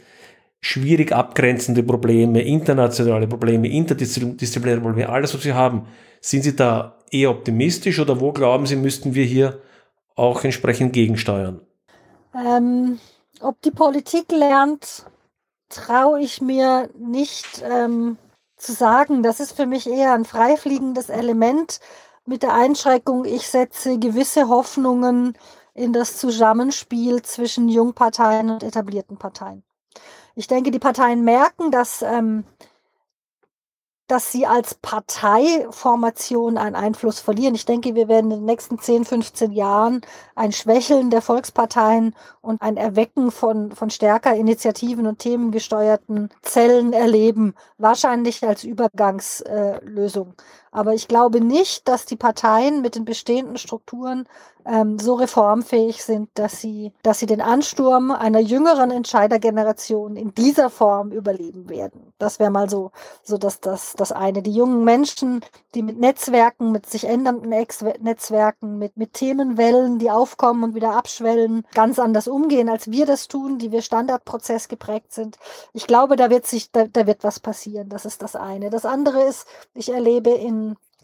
B: schwierig abgrenzende Probleme, internationale Probleme, interdisziplinäre Probleme, alles, was Sie haben. Sind Sie da eher optimistisch oder wo glauben Sie, müssten wir hier auch entsprechend gegensteuern?
C: Ähm, ob die Politik lernt, traue ich mir nicht ähm, zu sagen. Das ist für mich eher ein freifliegendes Element mit der Einschränkung, ich setze gewisse Hoffnungen in das Zusammenspiel zwischen Jungparteien und etablierten Parteien. Ich denke, die Parteien merken, dass ähm, dass sie als Parteiformation einen Einfluss verlieren. Ich denke, wir werden in den nächsten 10, 15 Jahren ein Schwächeln der Volksparteien und ein Erwecken von, von stärker Initiativen und themengesteuerten Zellen erleben, wahrscheinlich als Übergangslösung. Aber ich glaube nicht, dass die Parteien mit den bestehenden Strukturen ähm, so reformfähig sind, dass sie, dass sie den Ansturm einer jüngeren Entscheidergeneration in dieser Form überleben werden. Das wäre mal so, so dass das, das eine. Die jungen Menschen, die mit Netzwerken, mit sich ändernden Ex Netzwerken, mit, mit Themenwellen, die aufkommen und wieder abschwellen, ganz anders umgehen, als wir das tun, die wir Standardprozess geprägt sind. Ich glaube, da wird sich, da, da wird was passieren. Das ist das eine. Das andere ist, ich erlebe in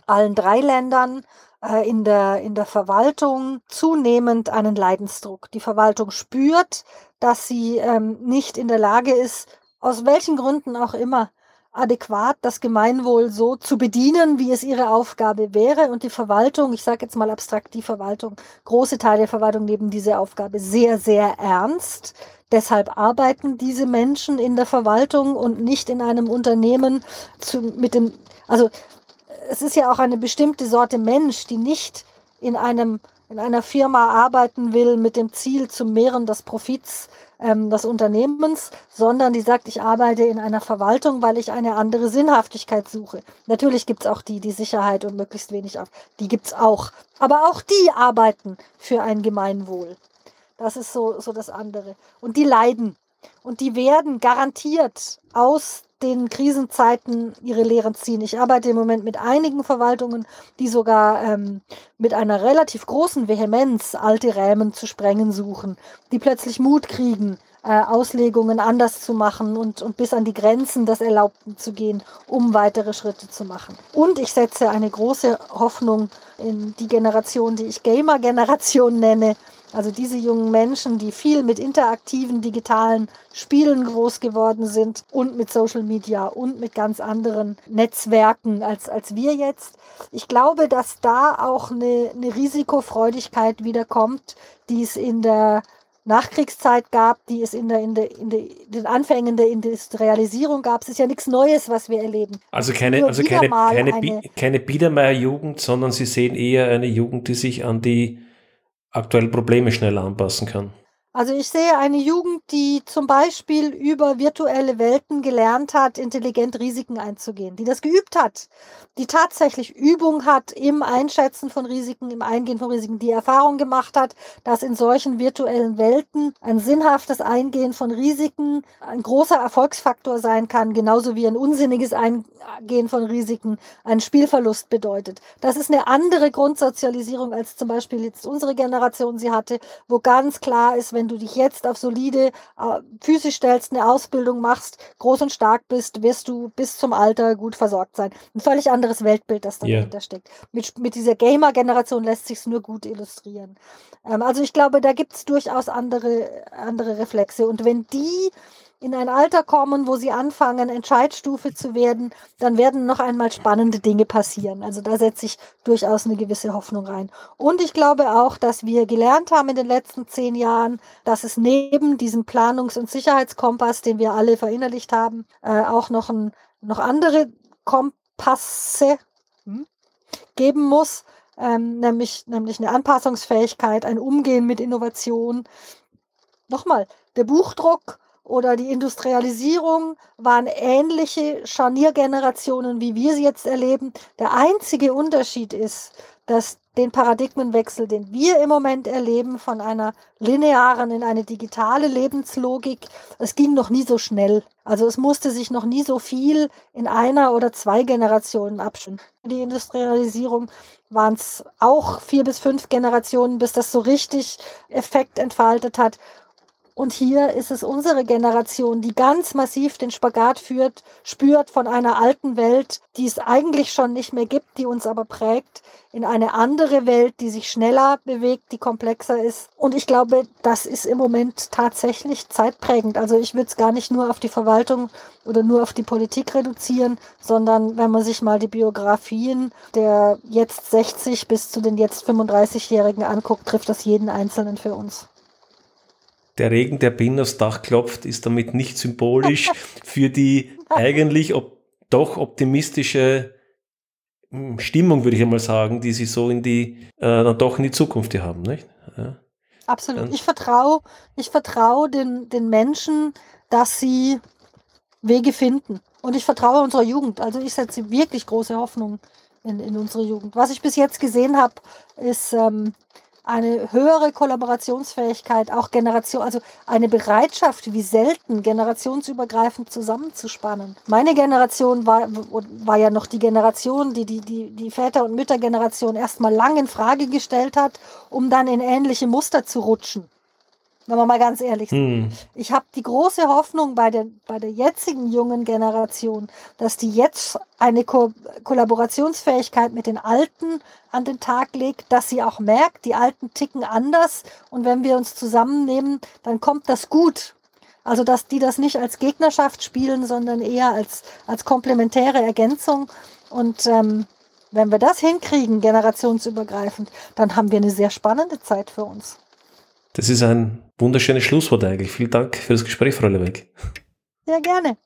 C: allen drei Ländern äh, in, der, in der Verwaltung zunehmend einen Leidensdruck. Die Verwaltung spürt, dass sie ähm, nicht in der Lage ist, aus welchen Gründen auch immer, adäquat das Gemeinwohl so zu bedienen, wie es ihre Aufgabe wäre. Und die Verwaltung, ich sage jetzt mal abstrakt die Verwaltung, große Teile der Verwaltung nehmen diese Aufgabe sehr, sehr ernst. Deshalb arbeiten diese Menschen in der Verwaltung und nicht in einem Unternehmen zu, mit dem, also es ist ja auch eine bestimmte Sorte Mensch, die nicht in einem in einer Firma arbeiten will mit dem Ziel zum Mehren des Profits ähm, des Unternehmens, sondern die sagt, ich arbeite in einer Verwaltung, weil ich eine andere Sinnhaftigkeit suche. Natürlich gibt es auch die, die Sicherheit und möglichst wenig auf. Die gibt es auch. Aber auch die arbeiten für ein Gemeinwohl. Das ist so, so das andere. Und die leiden. Und die werden garantiert aus den Krisenzeiten ihre Lehren ziehen. Ich arbeite im Moment mit einigen Verwaltungen, die sogar ähm, mit einer relativ großen Vehemenz alte Rämen zu sprengen suchen, die plötzlich Mut kriegen, äh, Auslegungen anders zu machen und, und bis an die Grenzen des Erlaubten zu gehen, um weitere Schritte zu machen. Und ich setze eine große Hoffnung in die Generation, die ich Gamer-Generation nenne, also diese jungen Menschen, die viel mit interaktiven digitalen Spielen groß geworden sind und mit Social Media und mit ganz anderen Netzwerken als, als wir jetzt. Ich glaube, dass da auch eine, eine Risikofreudigkeit wiederkommt, die es in der Nachkriegszeit gab, die es in, der, in, der, in der, den Anfängen der Industrialisierung gab. Es ist ja nichts Neues, was wir erleben.
B: Also keine, also keine, keine, keine Biedermeier-Jugend, sondern Sie sehen eher eine Jugend, die sich an die aktuellen Probleme schneller anpassen kann.
C: Also ich sehe eine Jugend, die zum Beispiel über virtuelle Welten gelernt hat, intelligent Risiken einzugehen, die das geübt hat, die tatsächlich Übung hat im Einschätzen von Risiken, im Eingehen von Risiken, die Erfahrung gemacht hat, dass in solchen virtuellen Welten ein sinnhaftes Eingehen von Risiken ein großer Erfolgsfaktor sein kann, genauso wie ein unsinniges Eingehen von Risiken einen Spielverlust bedeutet. Das ist eine andere Grundsozialisierung als zum Beispiel jetzt unsere Generation sie hatte, wo ganz klar ist, wenn du dich jetzt auf solide äh, physisch stellst, eine Ausbildung machst, groß und stark bist, wirst du bis zum Alter gut versorgt sein. Ein völlig anderes Weltbild, das dahinter yeah. steckt. Mit, mit dieser Gamer-Generation lässt sich nur gut illustrieren. Ähm, also ich glaube, da gibt es durchaus andere, andere Reflexe. Und wenn die in ein Alter kommen, wo sie anfangen, Entscheidstufe zu werden, dann werden noch einmal spannende Dinge passieren. Also da setze ich durchaus eine gewisse Hoffnung rein. Und ich glaube auch, dass wir gelernt haben in den letzten zehn Jahren, dass es neben diesem Planungs- und Sicherheitskompass, den wir alle verinnerlicht haben, äh, auch noch, ein, noch andere Kompasse hm, geben muss, ähm, nämlich, nämlich eine Anpassungsfähigkeit, ein Umgehen mit Innovation. Nochmal, der Buchdruck oder die Industrialisierung waren ähnliche Scharniergenerationen, wie wir sie jetzt erleben. Der einzige Unterschied ist, dass den Paradigmenwechsel, den wir im Moment erleben, von einer linearen in eine digitale Lebenslogik, es ging noch nie so schnell. Also es musste sich noch nie so viel in einer oder zwei Generationen abstimmen. Die Industrialisierung waren es auch vier bis fünf Generationen, bis das so richtig Effekt entfaltet hat. Und hier ist es unsere Generation, die ganz massiv den Spagat führt, spürt von einer alten Welt, die es eigentlich schon nicht mehr gibt, die uns aber prägt, in eine andere Welt, die sich schneller bewegt, die komplexer ist. Und ich glaube, das ist im Moment tatsächlich zeitprägend. Also ich würde es gar nicht nur auf die Verwaltung oder nur auf die Politik reduzieren, sondern wenn man sich mal die Biografien der jetzt 60 bis zu den jetzt 35-Jährigen anguckt, trifft das jeden Einzelnen für uns
B: der Regen, der Bin aufs Dach klopft, ist damit nicht symbolisch [laughs] für die eigentlich ob, doch optimistische hm, Stimmung, würde ich einmal sagen, die sie so in die, äh, dann doch in die Zukunft hier haben, nicht? Ja.
C: Absolut. Ich vertraue, ich vertraue den, den Menschen, dass sie Wege finden. Und ich vertraue unserer Jugend. Also ich setze wirklich große Hoffnung in, in unsere Jugend. Was ich bis jetzt gesehen habe, ist ähm, eine höhere Kollaborationsfähigkeit, auch Generation, also eine Bereitschaft, wie selten generationsübergreifend zusammenzuspannen. Meine Generation war, war ja noch die Generation, die die, die, die Väter- und Müttergeneration erstmal lang in Frage gestellt hat, um dann in ähnliche Muster zu rutschen wenn wir mal ganz ehrlich sind. Hm. Ich habe die große Hoffnung bei der, bei der jetzigen jungen Generation, dass die jetzt eine Ko Kollaborationsfähigkeit mit den Alten an den Tag legt, dass sie auch merkt, die Alten ticken anders und wenn wir uns zusammennehmen, dann kommt das gut. Also, dass die das nicht als Gegnerschaft spielen, sondern eher als, als komplementäre Ergänzung. Und ähm, wenn wir das hinkriegen, generationsübergreifend, dann haben wir eine sehr spannende Zeit für uns.
B: Das ist ein wunderschönes Schlusswort eigentlich. Vielen Dank für das Gespräch, Frau Lebeck.
C: Ja, gerne.